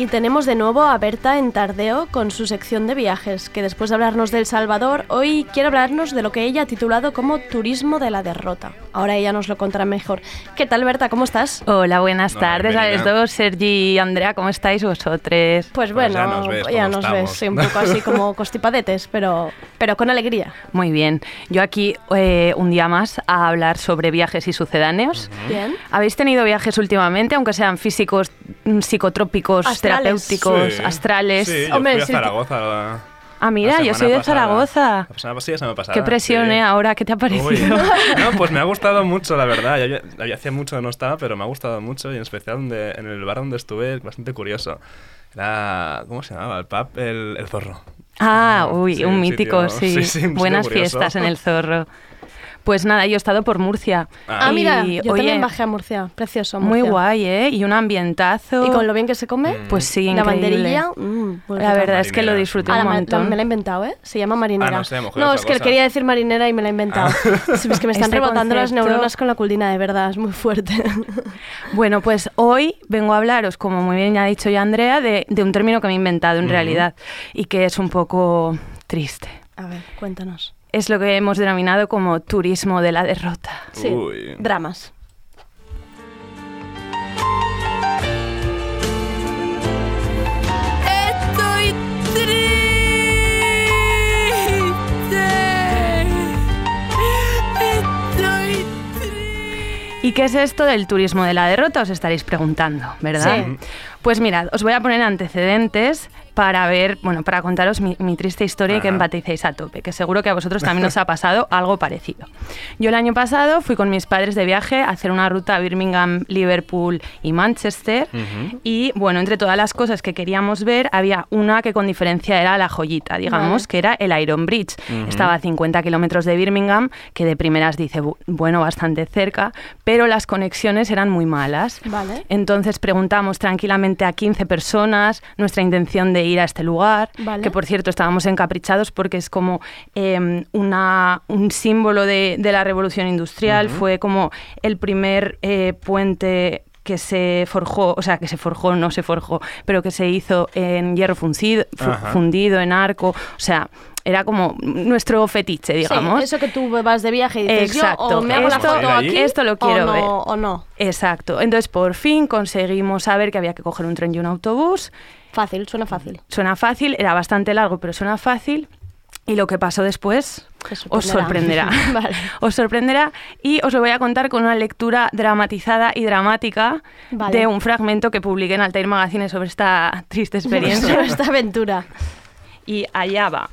B: Y tenemos de nuevo a Berta en Tardeo con su sección de viajes, que después de hablarnos del Salvador, hoy quiere hablarnos de lo que ella ha titulado como Turismo de la Derrota. Ahora ella nos lo contará mejor. ¿Qué tal, Berta? ¿Cómo estás?
O: Hola, buenas
B: Hola,
O: tardes a los dos, Sergi y Andrea, ¿cómo estáis vosotros?
B: Pues bueno,
O: ya nos ves
B: ya nos ves, sí, un poco así como constipadetes, pero, pero con alegría.
O: Muy bien, yo aquí eh, un día más a hablar sobre viajes y sucedáneos.
B: Bien.
O: ¿Habéis tenido viajes últimamente, aunque sean físicos, mm, psicotrópicos. Terapéuticos,
F: Sí.
O: astrales?
F: Sí, yo
O: Hombre,
F: fui a Zaragoza. la-
O: Ah, mira, yo soy de
F: pasada.
O: Zaragoza.
F: La semana pasada, semana pasada.
O: Qué presión,
F: sí.
O: ¿eh? Ahora, ¿qué te ha
F: Uy.
O: parecido?
F: No, pues me ha gustado mucho, la verdad. Había- hacía mucho que no estaba, pero me ha gustado mucho y en especial donde, en el bar donde estuve, bastante curioso. Era, ¿cómo se llamaba? El pub, el, el zorro.
O: Ah, uy,
F: Sí,
O: un mítico,
F: sitio-
O: sí.
F: sí, sí, un sitio
O: Buenas fiestas en el Zorro. Pues nada, yo he estado por Murcia.
B: Ah,
O: Y,
B: mira, yo
O: oye,
B: también bajé a Murcia. Precioso,
O: Muy
B: Murcia.
O: guay, ¿eh? Y un ambientazo.
B: ¿Y con lo bien que se come?
O: Pues sí,
B: La banderilla, mm, muy
O: La verdad es que lo disfruté
B: Ah,
O: un
B: la-
O: montón.
B: me la he inventado, ¿eh? Se llama marinera.
F: Ah, no sé, es
B: que
F: cosa.
B: quería decir marinera y me la he inventado.
F: Ah.
B: Sí, es que me están
O: Este
B: rebotando las neuronas con la culdina, de verdad, es muy fuerte.
O: Bueno, pues hoy vengo a hablaros, como muy bien ha dicho ya Andrea, de, de un término que me he inventado en realidad y que es un poco triste.
B: A ver, cuéntanos.
O: Es lo que hemos denominado como turismo de la derrota.
B: Sí,
F: Uy.
B: dramas.
E: Estoy triste. Estoy
O: ¿Y qué es esto del turismo de la derrota? Os estaréis preguntando, ¿verdad?
B: Sí.
O: Pues mirad, os voy a poner antecedentes para ver, bueno, para contaros mi, mi triste historia y que
F: Ajá.
O: empaticéis a tope, que seguro que a vosotros también os ha pasado algo parecido. Yo el año pasado fui con mis padres de viaje a hacer una ruta a Birmingham, Liverpool y Manchester y bueno, entre todas las cosas que queríamos ver, había una que con diferencia era la joyita, digamos,
B: Vale.
O: que era el Iron Bridge. Estaba a 50 kilómetros de Birmingham, que de primeras dice, "Bu- bueno, bastante cerca, pero las conexiones eran muy malas.
B: Vale.
O: Entonces preguntamos tranquilamente a 15 personas nuestra intención de ir a este lugar,
B: Vale.
O: que por cierto estábamos encaprichados porque es como eh, una, un símbolo de, de la revolución industrial, fue como el primer eh, puente que se forjó, o sea, que se forjó, no se forjó, pero que se hizo en hierro fundido, fundido en arco, o sea, era como nuestro fetiche, digamos.
B: Sí, eso que tú vas de viaje y dices,
O: Exacto.
B: yo o me hago
O: esto,
B: la foto aquí
O: esto lo quiero
B: o no,
O: ver.
B: o no.
O: Exacto. Entonces, por fin conseguimos saber que había que coger un tren y un autobús.
B: Fácil, suena fácil.
O: Suena fácil, era bastante largo, pero suena fácil. Y lo que pasó después os sorprenderá.
B: Vale.
O: Os sorprenderá y os lo voy a contar con una lectura dramatizada y dramática
B: Vale.
O: de un fragmento que publiqué en Altair Magazine sobre esta triste experiencia.
B: Sobre esta aventura.
O: Y allá va.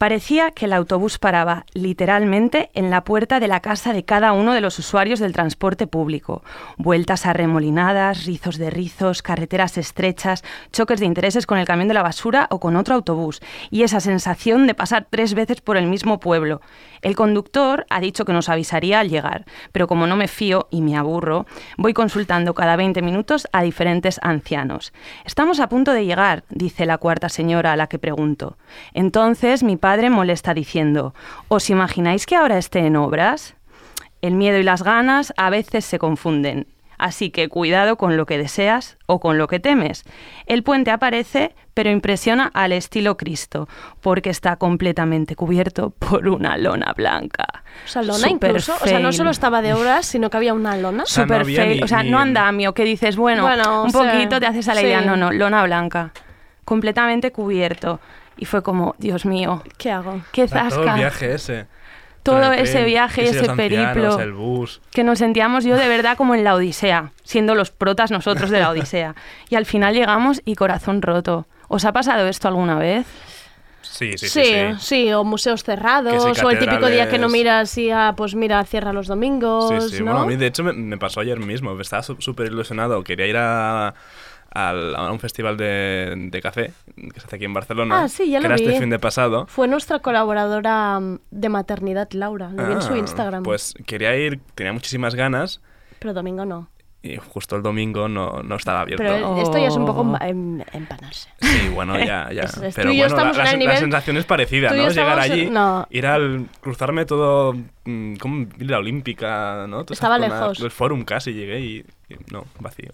O: Parecía que el autobús paraba literalmente en la puerta de la casa de cada uno de los usuarios del transporte público. Vueltas arremolinadas, rizos de rizos, carreteras estrechas, choques de intereses con el camión de la basura o con otro autobús. Y esa sensación de pasar tres veces por el mismo pueblo. El conductor ha dicho que nos avisaría al llegar, pero como no me fío y me aburro, voy consultando cada 20 minutos a diferentes ancianos. Estamos a punto de llegar, dice la cuarta señora a la que pregunto. Entonces mi padre molesta diciendo, ¿os imagináis que ahora esté en obras? El miedo y las ganas a veces se confunden. Así que cuidado con lo que deseas o con lo que temes. El puente aparece, pero impresiona al estilo Cristo, porque está completamente cubierto por una lona blanca.
B: O sea, lona
O: Super
B: incluso. O sea, no solo estaba de obras, sino que había una lona.
F: sea, no
O: Super
F: había
O: fail.
F: ni-
O: o sea,
F: ni-
O: no andamio, que dices, bueno,
B: Bueno,
O: un
B: o sea,
O: poquito te haces a la
B: sí.
O: idea. No, no, lona blanca. Completamente cubierto. Y fue como, Dios mío,
B: ¿Qué hago?
O: qué
F: Era todo el
O: zasca.
F: viaje ese.
O: Todo ese
F: tren,
O: viaje, ese
F: ancianos,
O: periplo.
F: el bus.
O: Que nos sentíamos yo de verdad como en la Odisea, siendo los protas nosotros de la Odisea. Y al final llegamos y corazón roto. ¿Os ha pasado esto alguna vez?
F: Sí, sí,
B: Sí,
F: sí.
B: sí,
F: sí.
B: o museos cerrados,
F: sí,
B: o el típico día que no miras y, ah, pues mira, cierra los domingos,
F: Sí, sí.
B: ¿no?
F: Bueno, a mí de hecho me, me pasó ayer mismo. Estaba súper ilusionado. Quería ir a, al- a un festival de, de café que se hace aquí en Barcelona.
B: Ah, sí, ya
F: que
B: lo
F: era
B: vi.
F: este fin de pasado.
B: Fue nuestra colaboradora mm, de maternidad, Laura. Lo vi en su
F: Ah,
B: Instagram.
F: Pues quería ir, tenía muchísimas ganas.
B: Pero domingo no.
F: Y justo el domingo no, no estaba abierto.
B: Pero esto ya es un poco
O: Oh.
B: empa- em- empanarse.
F: Sí, bueno, ya, ya.
B: Es-
F: Pero bueno, la,
B: en
F: la-
B: el
F: la
B: nivel-
F: sensación es parecida, ¿no? Llegar
B: estamos en-
F: allí,
B: no.
F: ir al cruzarme todo, mm, como la Olímpica, ¿no? Toda
B: Estaba
F: zona,
B: lejos.
F: El Forum casi llegué y no, vacío.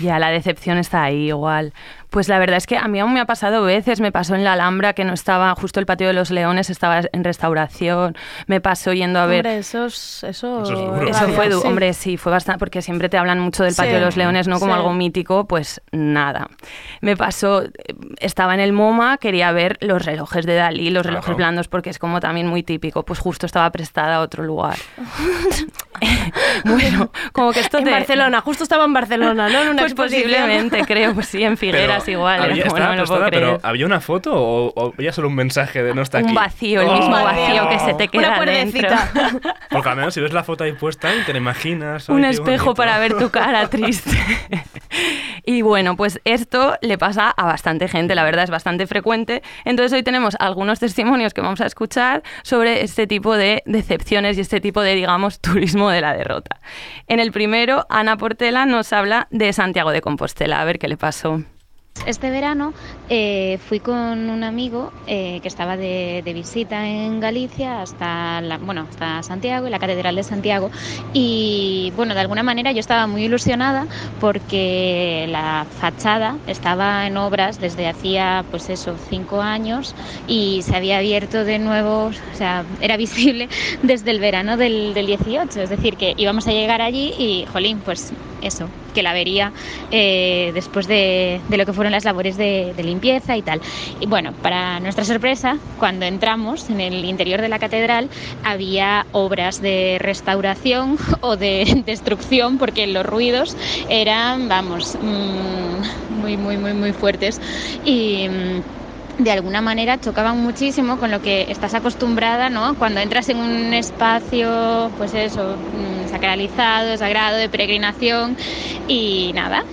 O: Ya, la decepción está ahí igual. Pues la verdad es que a mí aún me ha pasado veces, me pasó en la Alhambra que no estaba, justo el patio de los leones estaba en restauración, me pasó yendo a ver...
B: Hombre, eso es... Eso,
F: Eso es duro.
O: Eso fue,
B: sí.
O: hombre, sí, fue bastante, porque siempre te hablan mucho del patio
B: Sí.
O: de los leones, ¿no? Como
B: Sí.
O: algo mítico, pues nada. Me pasó, estaba en el MoMA, quería ver los relojes de Dalí, los relojes
F: Claro.
O: blandos, porque es como también muy típico, pues justo estaba prestada a otro lugar. bueno, como que esto
B: En
O: te...
B: Barcelona, justo estaba en Barcelona, ¿no? En una
O: Pues posiblemente, creo, pues sí, en Figueras
F: Pero
O: igual.
F: había-
O: era como,
F: estaba
O: no me lo puedo creer.
F: pero ¿había una foto o, o había solo un mensaje de no está aquí?
O: Un vacío, el
F: Oh.
O: mismo vacío que se te
B: Una
O: queda dentro.
B: cuerdecita.
F: Porque al menos si ves la foto ahí puesta y te la imaginas.
O: un espejo
F: bonito.
O: para ver tu cara triste. y bueno, pues esto le pasa a bastante gente, la verdad es bastante frecuente. Entonces hoy tenemos algunos testimonios que vamos a escuchar sobre este tipo de decepciones y este tipo de, digamos, turismo de la derrota. En el primero, Ana Portela nos habla de Santiago de Compostela, a ver qué le pasó.
P: Este verano eh, fui con un amigo eh, que estaba de, de visita en Galicia hasta, la- bueno, hasta Santiago, en la Catedral de Santiago. Y bueno, de alguna manera yo estaba muy ilusionada porque la fachada estaba en obras desde hacía, pues eso, cinco años y se había abierto de nuevo, o sea, era visible desde el verano del, del 18. Es decir, que íbamos a llegar allí y, jolín, pues eso, que la vería eh, después de, de lo que fueron las labores de, de limpieza y tal. Y bueno, para nuestra sorpresa, cuando entramos en el interior de la catedral había obras de restauración o de destrucción porque los ruidos eran, vamos, mm, muy, muy, muy, muy fuertes. Y. mm, de alguna manera chocaban muchísimo con lo que estás acostumbrada, ¿no? Cuando entras en un espacio, pues eso, mm, sacralizado, sagrado, de peregrinación y nada.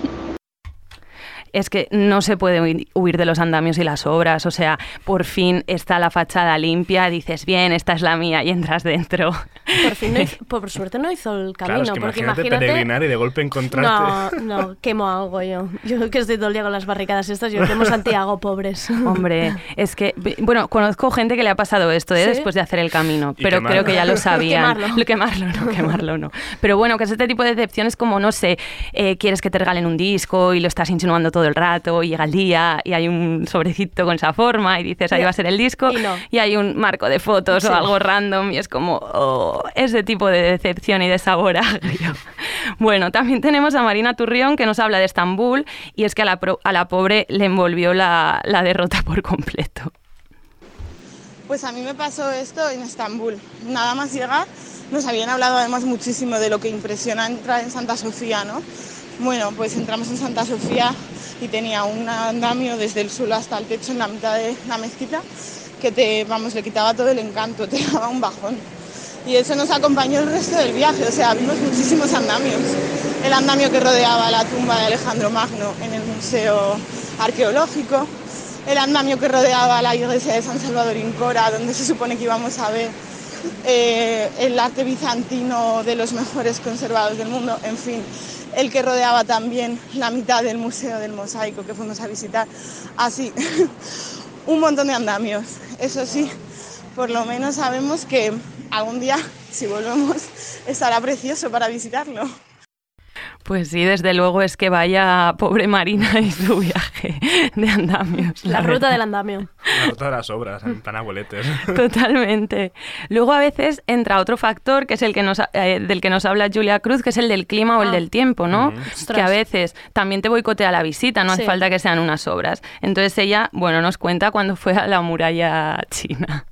O: Es que no se puede huir- de los andamios y las obras. O sea, por fin está la fachada limpia, dices, bien, esta es la mía, y entras dentro.
B: Por fin, no hizo- por suerte no hizo el camino,
F: Claro, es que
B: porque
F: imagínate,
B: imagínate...
F: peregrinar y de golpe encontrarte.
B: No, no, ¿qué mo hago yo? Yo que estoy todo el día con las barricadas estas, yo quemo Santiago, pobres.
O: Hombre, es que, bueno, conozco gente que le ha pasado esto ¿eh?
B: ¿Sí?
O: después de hacer el camino, pero
F: quemarlo.
O: creo que ya lo sabían.
B: Quemarlo.
O: Lo- quemarlo, no, quemarlo no. Pero bueno, que es este tipo de decepciones como, no sé, eh, quieres que te regalen un disco y lo estás insinuando todo el rato y llega el día y hay un sobrecito con esa forma y dices, ahí va a ser el disco
B: Y no.
O: hay un marco de fotos
B: Sí.
O: o algo random y es como, oh, ese tipo de decepción y de sabor agrio. Bueno, también tenemos a Marina Turrión que nos habla de Estambul y es que a la, pro- a la pobre le envolvió la, la derrota por completo.
Q: Pues a mí me pasó esto en Estambul. Nada más llegar, nos habían hablado además muchísimo de lo que impresiona entrar en Santa Sofía, ¿no? Bueno, pues entramos en Santa Sofía y tenía un andamio desde el suelo hasta el techo en la mitad de la mezquita que te, vamos, le quitaba todo el encanto, te daba un bajón. Y eso nos acompañó el resto del viaje, o sea, vimos muchísimos andamios. El andamio que rodeaba la tumba de Alejandro Magno en el Museo Arqueológico, el andamio que rodeaba la iglesia de San Salvador in Cora, donde se supone que íbamos a ver eh, el arte bizantino de los mejores conservados del mundo, en fin, el que rodeaba también la mitad del Museo del Mosaico que fuimos a visitar. Así, un montón de andamios. Eso sí, por lo menos sabemos que algún día, si volvemos, estará precioso para visitarlo.
O: Pues sí, desde luego es que vaya pobre Marina y su viaje de andamios.
B: La ruta
O: verdad.
B: del andamio.
F: La ruta de las obras, en plan abueletes.
O: Totalmente. Luego a veces entra otro factor que es el que nos, eh, del que nos habla Julia Cruz, que es el del clima o el
B: Ah.
O: del tiempo, ¿no? Que a veces también te boicotea la visita, no hace falta que sean unas obras. Entonces ella, bueno, nos cuenta cuando fue a la muralla china.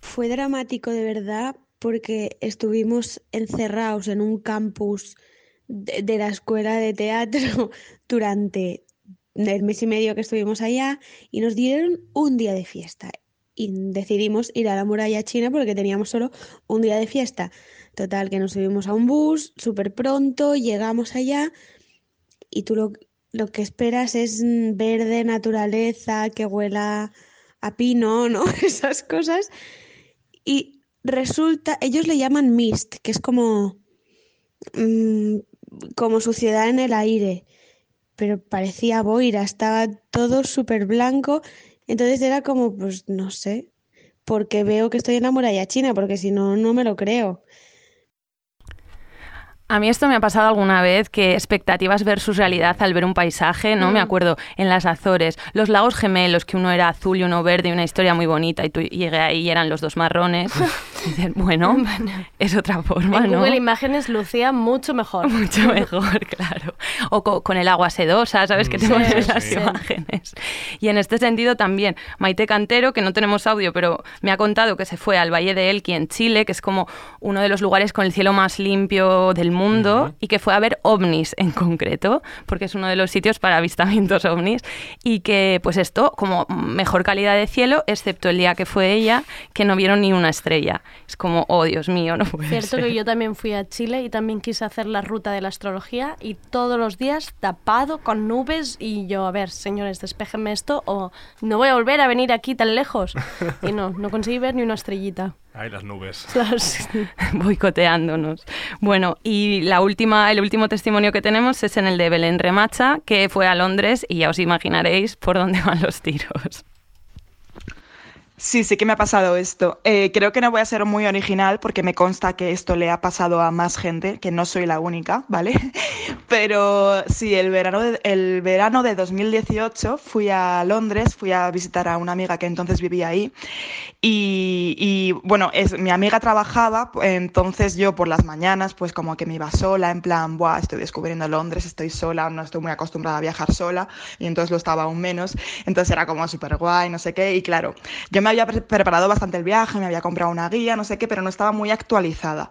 R: fue dramático de verdad porque estuvimos encerrados en un campus de, la escuela de teatro durante el mes y medio que estuvimos allá y nos dieron un día de fiesta y decidimos ir a la muralla china porque teníamos solo un día de fiesta. Total, que nos subimos a un bus súper pronto, llegamos allá y tú lo, lo que esperas es verde, naturaleza, que huela a pino, ¿no? Esas cosas. Y resulta, ellos le llaman mist, que es como, mm, como suciedad en el aire, pero parecía boira, estaba todo súper blanco, entonces era como, pues no sé, porque veo que estoy en la muralla china, porque si no, no me lo creo.
O: A mí esto me ha pasado alguna vez que expectativas versus realidad al ver un paisaje, ¿no? Me
R: Mm.
O: acuerdo en las Azores, los lagos gemelos, que uno era azul y uno verde y una historia muy bonita y tú llegué ahí y eran los dos marrones. Dices, bueno, es otra forma,
B: En
O: ¿no?
B: Google Imágenes lucía mucho mejor.
O: Mucho mejor, claro. O co- con, el agua sedosa, ¿sabes? Que
B: Sí,
O: pones las
B: sí.
O: imágenes. Y en este sentido también, Maite Cantero, que no tenemos audio, pero me ha contado que se fue al Valle de Elqui en Chile, que es como uno de los lugares con el cielo más limpio del mundo, y que fue a ver ovnis en concreto, porque es uno de los sitios para avistamientos ovnis, y que pues esto, como mejor calidad de cielo, excepto el día que fue ella, que no vieron ni una estrella. Es como, oh Dios mío, no puede
B: Cierto
O: ser.
B: que yo también fui a Chile y también quise hacer la ruta de la astrología y todos los días tapado con nubes y yo, a ver, señores, despéjenme esto o no voy a volver a venir aquí tan lejos. Y no, no conseguí ver ni una estrellita.
F: Ay, las nubes.
O: boicoteándonos. Bueno, y la última, el último testimonio que tenemos es en el de Belén Remacha, que fue a Londres y ya os imaginaréis por dónde van los tiros.
S: Sí, sí que me ha pasado esto. Eh, creo que no voy a ser muy original porque me consta que esto le ha pasado a más gente, que no soy la única, ¿vale? Pero sí, el verano de, el verano de 2018 fui a Londres, fui a visitar a una amiga que entonces vivía ahí y, bueno, es, mi amiga trabajaba, entonces yo por las mañanas pues como que me iba sola, en plan, Buah, estoy descubriendo Londres, estoy sola, no estoy muy acostumbrada a viajar sola y entonces lo estaba aún menos, entonces era como súper guay, no sé qué, y claro, yo me había pre- preparado bastante el viaje, me había comprado una guía, no sé qué, pero no estaba muy actualizada.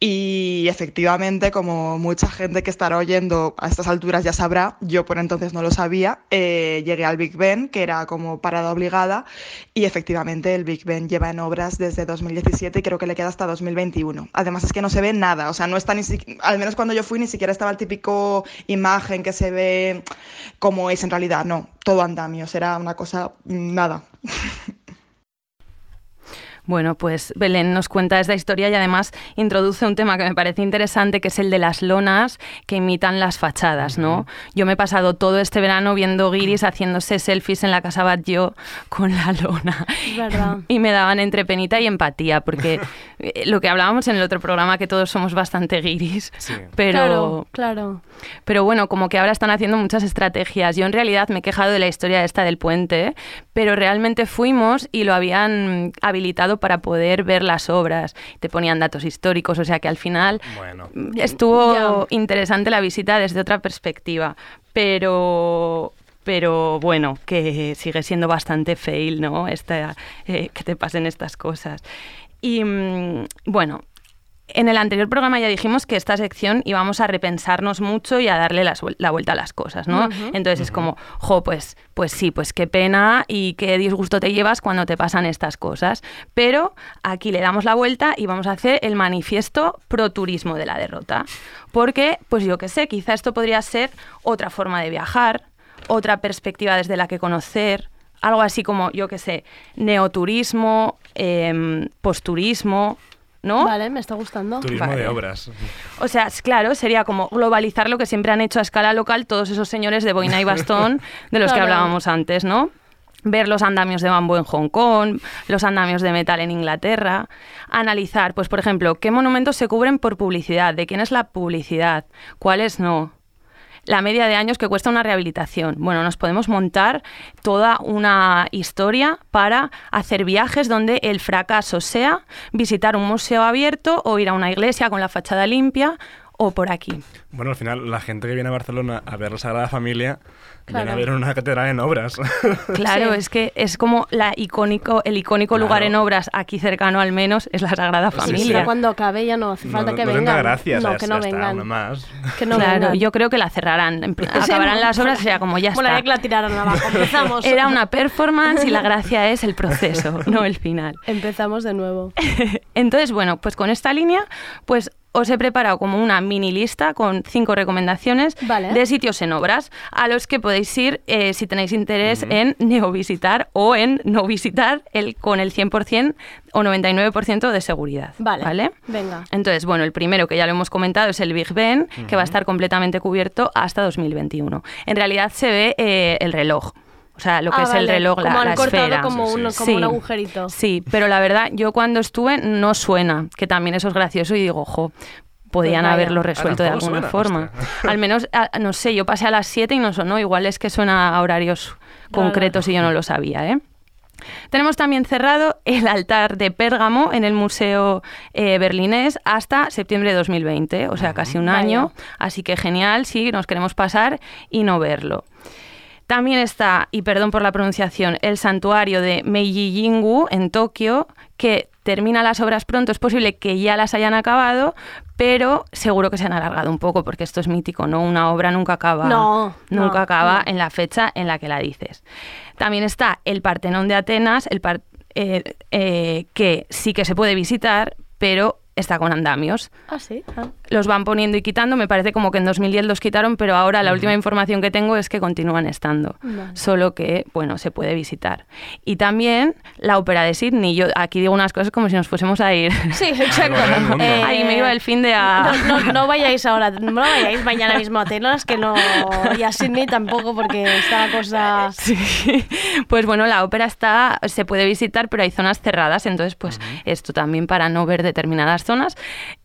S: Y efectivamente, como mucha gente que estará oyendo a estas alturas ya sabrá, yo por entonces no lo sabía, eh, llegué al Big Ben, que era como parada obligada, y efectivamente el Big Ben lleva en obras desde 2017 y creo que le queda hasta 2021. Además es que no se ve nada, o sea, no está ni siquiera, al menos cuando yo fui ni siquiera estaba el típico imagen que se ve como es en realidad, no, todo andamio, será una cosa, nada.
O: Bueno, pues Belén nos cuenta esta historia y además introduce un tema que me parece interesante, que es el de las lonas que imitan las fachadas, ¿no? Yo me he pasado todo este verano viendo guiris haciéndose selfies en la casa Batlló con la lona.
B: Es verdad.
O: Y me daban entre penita y empatía, porque eh, lo que hablábamos en el otro programa, que todos somos bastante guiris, pero...
B: Claro, claro.
O: Pero bueno, como que ahora están haciendo muchas estrategias. Yo en realidad me he quejado de la historia esta del puente, pero realmente fuimos y lo habían habilitado para poder ver las obras. Te ponían datos históricos, o sea que al final
F: Bueno.
O: estuvo interesante la visita desde otra perspectiva. Pero pero bueno, que sigue siendo bastante fail, ¿no? Esta, eh, que te pasen estas cosas. Y mm, bueno, en el anterior programa ya dijimos que esta sección íbamos a repensarnos mucho y a darle la vuelta a las cosas, ¿no? Entonces es como, jo, pues, pues sí, pues qué pena y qué disgusto te llevas cuando te pasan estas cosas. Pero aquí le damos la vuelta y vamos a hacer el manifiesto pro turismo de la derrota. Porque, pues yo qué sé, quizá esto podría ser otra forma de viajar, otra perspectiva desde la que conocer, algo así como, yo qué sé, neoturismo, em, posturismo, ¿no?
B: Vale, me está gustando.
F: Turismo de obras.
O: O sea, es claro, sería como globalizar lo que siempre han hecho a escala local todos esos señores de boina y bastón de los que hablábamos antes, ¿no? Ver los andamios de bambú en Hong Kong, los andamios de metal en Inglaterra, analizar, pues por ejemplo, qué monumentos se cubren por publicidad, de quién es la publicidad, cuáles no, la media de años que cuesta una rehabilitación. Bueno, nos podemos montar toda una historia para hacer viajes donde el fracaso sea visitar un museo abierto o ir a una iglesia con la fachada limpia o por aquí.
F: Bueno, al final, la gente que viene a Barcelona a ver la Sagrada Familia viene a ver una catedral en obras.
O: Claro, es que es como la icónico, el icónico lugar en obras, aquí cercano al menos, es la Sagrada
B: Sí,
O: Familia.
B: pero cuando acabe ya no hace falta
F: no,
B: que
F: no
B: vengan.
F: tendrá gracia,
B: no,
F: sea,
B: que
F: ya
B: no vengan.
F: más.
B: Que no
O: claro,
B: vengan.
O: yo creo que la cerrarán.
B: Sí,
O: Acabarán las obras y ya como ya
B: Bueno,
O: está.
B: ya que la tiraron abajo. Empezamos.
O: Era una performance y la gracia es el proceso, no el final.
B: Empezamos de nuevo.
O: Entonces, bueno, pues con esta línea, pues os he preparado como una mini lista con cinco recomendaciones
B: Vale.
O: de sitios en obras a los que podéis ir eh, si tenéis interés en neovisitar o en no visitar el, con el 100% o 99% de seguridad.
B: Vale. Venga.
O: Entonces, bueno, el primero que ya lo hemos comentado es el Big Ben, que va a estar completamente cubierto hasta 2021. En realidad se ve eh, el reloj. O sea, lo que
B: Ah,
O: es el reloj, la,
B: como han
O: la
B: cortado
O: esfera.
B: como un- como un agujerito.
O: Sí, pero la verdad, yo cuando estuve no suena, que también eso es gracioso y digo, ojo, podían
B: Pues
O: haberlo
B: Ah,
O: resuelto de alguna
F: suena,
O: forma. Al menos, a- no sé, yo pasé a las 7 y no sonó, igual es que suena a horarios concretos y yo no lo sabía, ¿eh? Tenemos también cerrado el altar de Pérgamo en el Museo eh, Berlinés hasta septiembre de 2020, o sea, casi un
B: Vaya.
O: año. Así que genial, sí, nos queremos pasar y no verlo. También está, y perdón por la pronunciación, el santuario de Meiji-Jingu en Tokio, que termina las obras pronto. Es posible que ya las hayan acabado, pero seguro que se han alargado un poco, porque esto es mítico, ¿no? Una obra nunca acaba,
B: No,
O: nunca
B: no,
O: acaba
B: no.
O: en la fecha en la que la dices. También está el Partenón de Atenas, el par- eh, eh, que sí que se puede visitar, pero está con andamios.
B: Ah, sí. Ah.
O: Los van poniendo y quitando, me parece como que en 2010 los quitaron, pero ahora la última información que tengo es que continúan estando.
B: Vale.
O: Solo que, bueno, se puede visitar. Y también la ópera de Sydney. Yo aquí digo unas cosas como si nos fuésemos a ir.
B: Sí, exacto. Eh,
O: Ahí me iba el fin de a...
B: No, no, no vayáis ahora, no vayáis mañana mismo a Atenas, que no. Y a Sydney tampoco, porque está la cosa.
O: Sí. Pues bueno, la ópera está, se puede visitar, pero hay zonas cerradas, entonces pues esto también para no ver determinadas zonas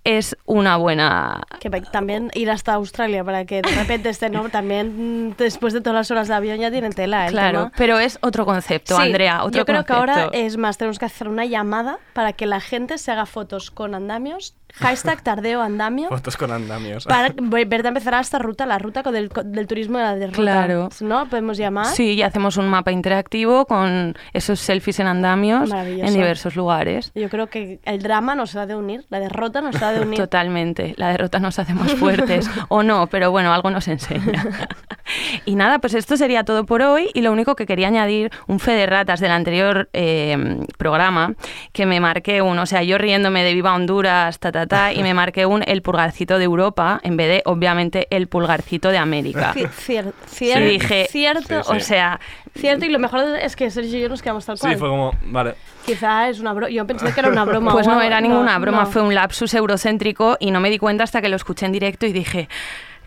O: es una buena...
B: Que también ir hasta Australia para que de repente estén, ¿no? También mm, después de todas las horas de avión ya tienen tela, el
O: Claro,
B: tema.
O: pero es otro concepto,
B: Sí,
O: Andrea, otro
B: yo creo que ahora es más, tenemos que hacer una llamada para que la gente se haga fotos con andamios, hashtag tardeo andamio,
F: Fotos con andamios.
B: para ver empezar esta ruta, la ruta con del, del turismo de la derrota.
O: Claro.
B: ¿No? Podemos llamar.
O: Sí, y hacemos un mapa interactivo con esos selfies en andamios
B: Maravilloso.
O: en diversos lugares.
B: Yo creo que el drama nos ha de unir, la derrota nos ha de unir.
O: Totalmente. La derrota nos hace más fuertes. o no, pero bueno, algo nos enseña. y nada, pues esto sería todo por hoy. Y lo único que quería añadir, un fe de ratas del anterior eh, programa, que me marqué un, o sea, yo riéndome de Viva Honduras, ta, ta, ta, y me marqué un El pulgarcito de Europa, en vez de, obviamente, el pulgarcito de América.
B: Ci- cier-
O: Y
B: cier-
O: dije,
B: cierto,
F: Sí, sí.
O: o sea,
B: cierto, y lo mejor es que Sergio y yo nos quedamos tal cual.
F: Sí, fue como, vale.
B: Quizá es una broma. Yo pensé que era una broma.
O: Pues no era ninguna broma,
B: no.
O: fue un lapsus eurocéntrico y no me di cuenta hasta que lo escuché en directo y dije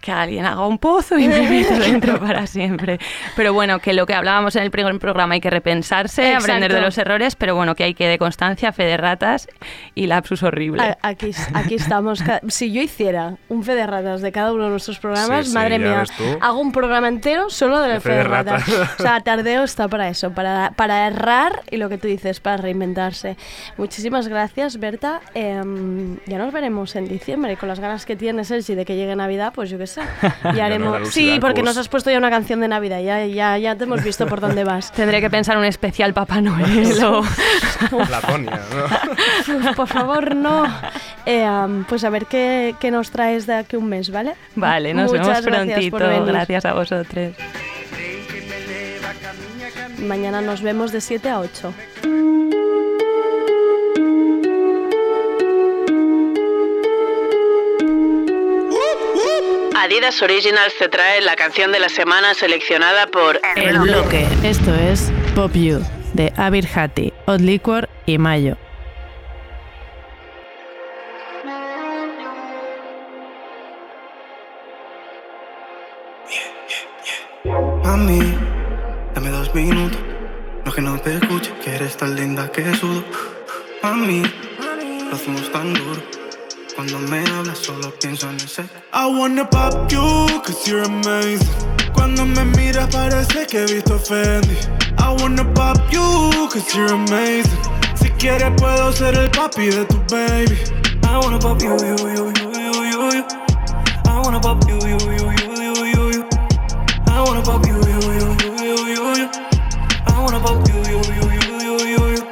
O: que alguien haga un pozo y me meto dentro para siempre. Pero bueno, que lo que hablábamos en el primer programa hay que repensarse,
B: Exacto.
O: aprender de los errores, pero bueno, que hay que de constancia, fe de ratas y lapsus horrible.
B: A- Aquí, aquí estamos. Si yo hiciera un fe de ratas de cada uno de nuestros programas,
F: Sí, sí,
B: madre mía, hago un programa entero solo del
F: De
B: fe de ratas.
F: ratas.
B: O sea, Tardeo está para eso, para, para errar y lo que tú dices, para reinventarse. Muchísimas gracias, Berta. Em, ya nos veremos en diciembre con las ganas que tienes, Elsie, de que llegue Navidad, pues yo qué sé.
F: La
B: haremos. Sí, porque nos has puesto ya una canción de Navidad, ya, ya, ya te hemos visto por dónde vas.
O: Tendré que pensar un especial Papá Noel o...
F: Laponia, ¿no?
B: Por favor, no. Eh, pues a ver qué, qué nos traes de aquí a un mes, ¿vale?
O: Vale, nos
B: Muchas
O: vemos
B: gracias
O: prontito.
B: por venir.
O: Gracias a vosotros.
B: Mañana nos vemos de 7 a 8.
T: Adidas Originals te trae la canción de la semana seleccionada por
U: El bloque. Esto es Pop You de Abir Hati, Odd Liquor y Mayo.
V: Mami, dame dos minutos. No que no te escuche, que eres tan linda que sudo. Mami, lo hacemos tan duro. Cuando me hablas solo pienso en el.
W: I wanna pop you, cause you're amazing. Cuando me miras parece que he visto Fendi. I wanna pop you, cause you're amazing. Si quieres puedo ser el papi de tu baby.
V: I wanna pop you, you, you, you, you, you, you.
W: I wanna pop you, you, you, you, you, you, you. I wanna pop you, you, you, you, you, you, you. I wanna pop you, you, you, you, you, you, you.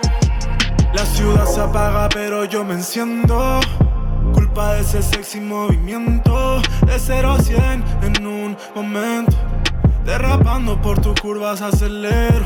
W: La ciudad se apaga pero yo me enciendo. Culpa de ese sexy movimiento. De 0 a 100 en un momento. Derrapando por tus curvas acelero.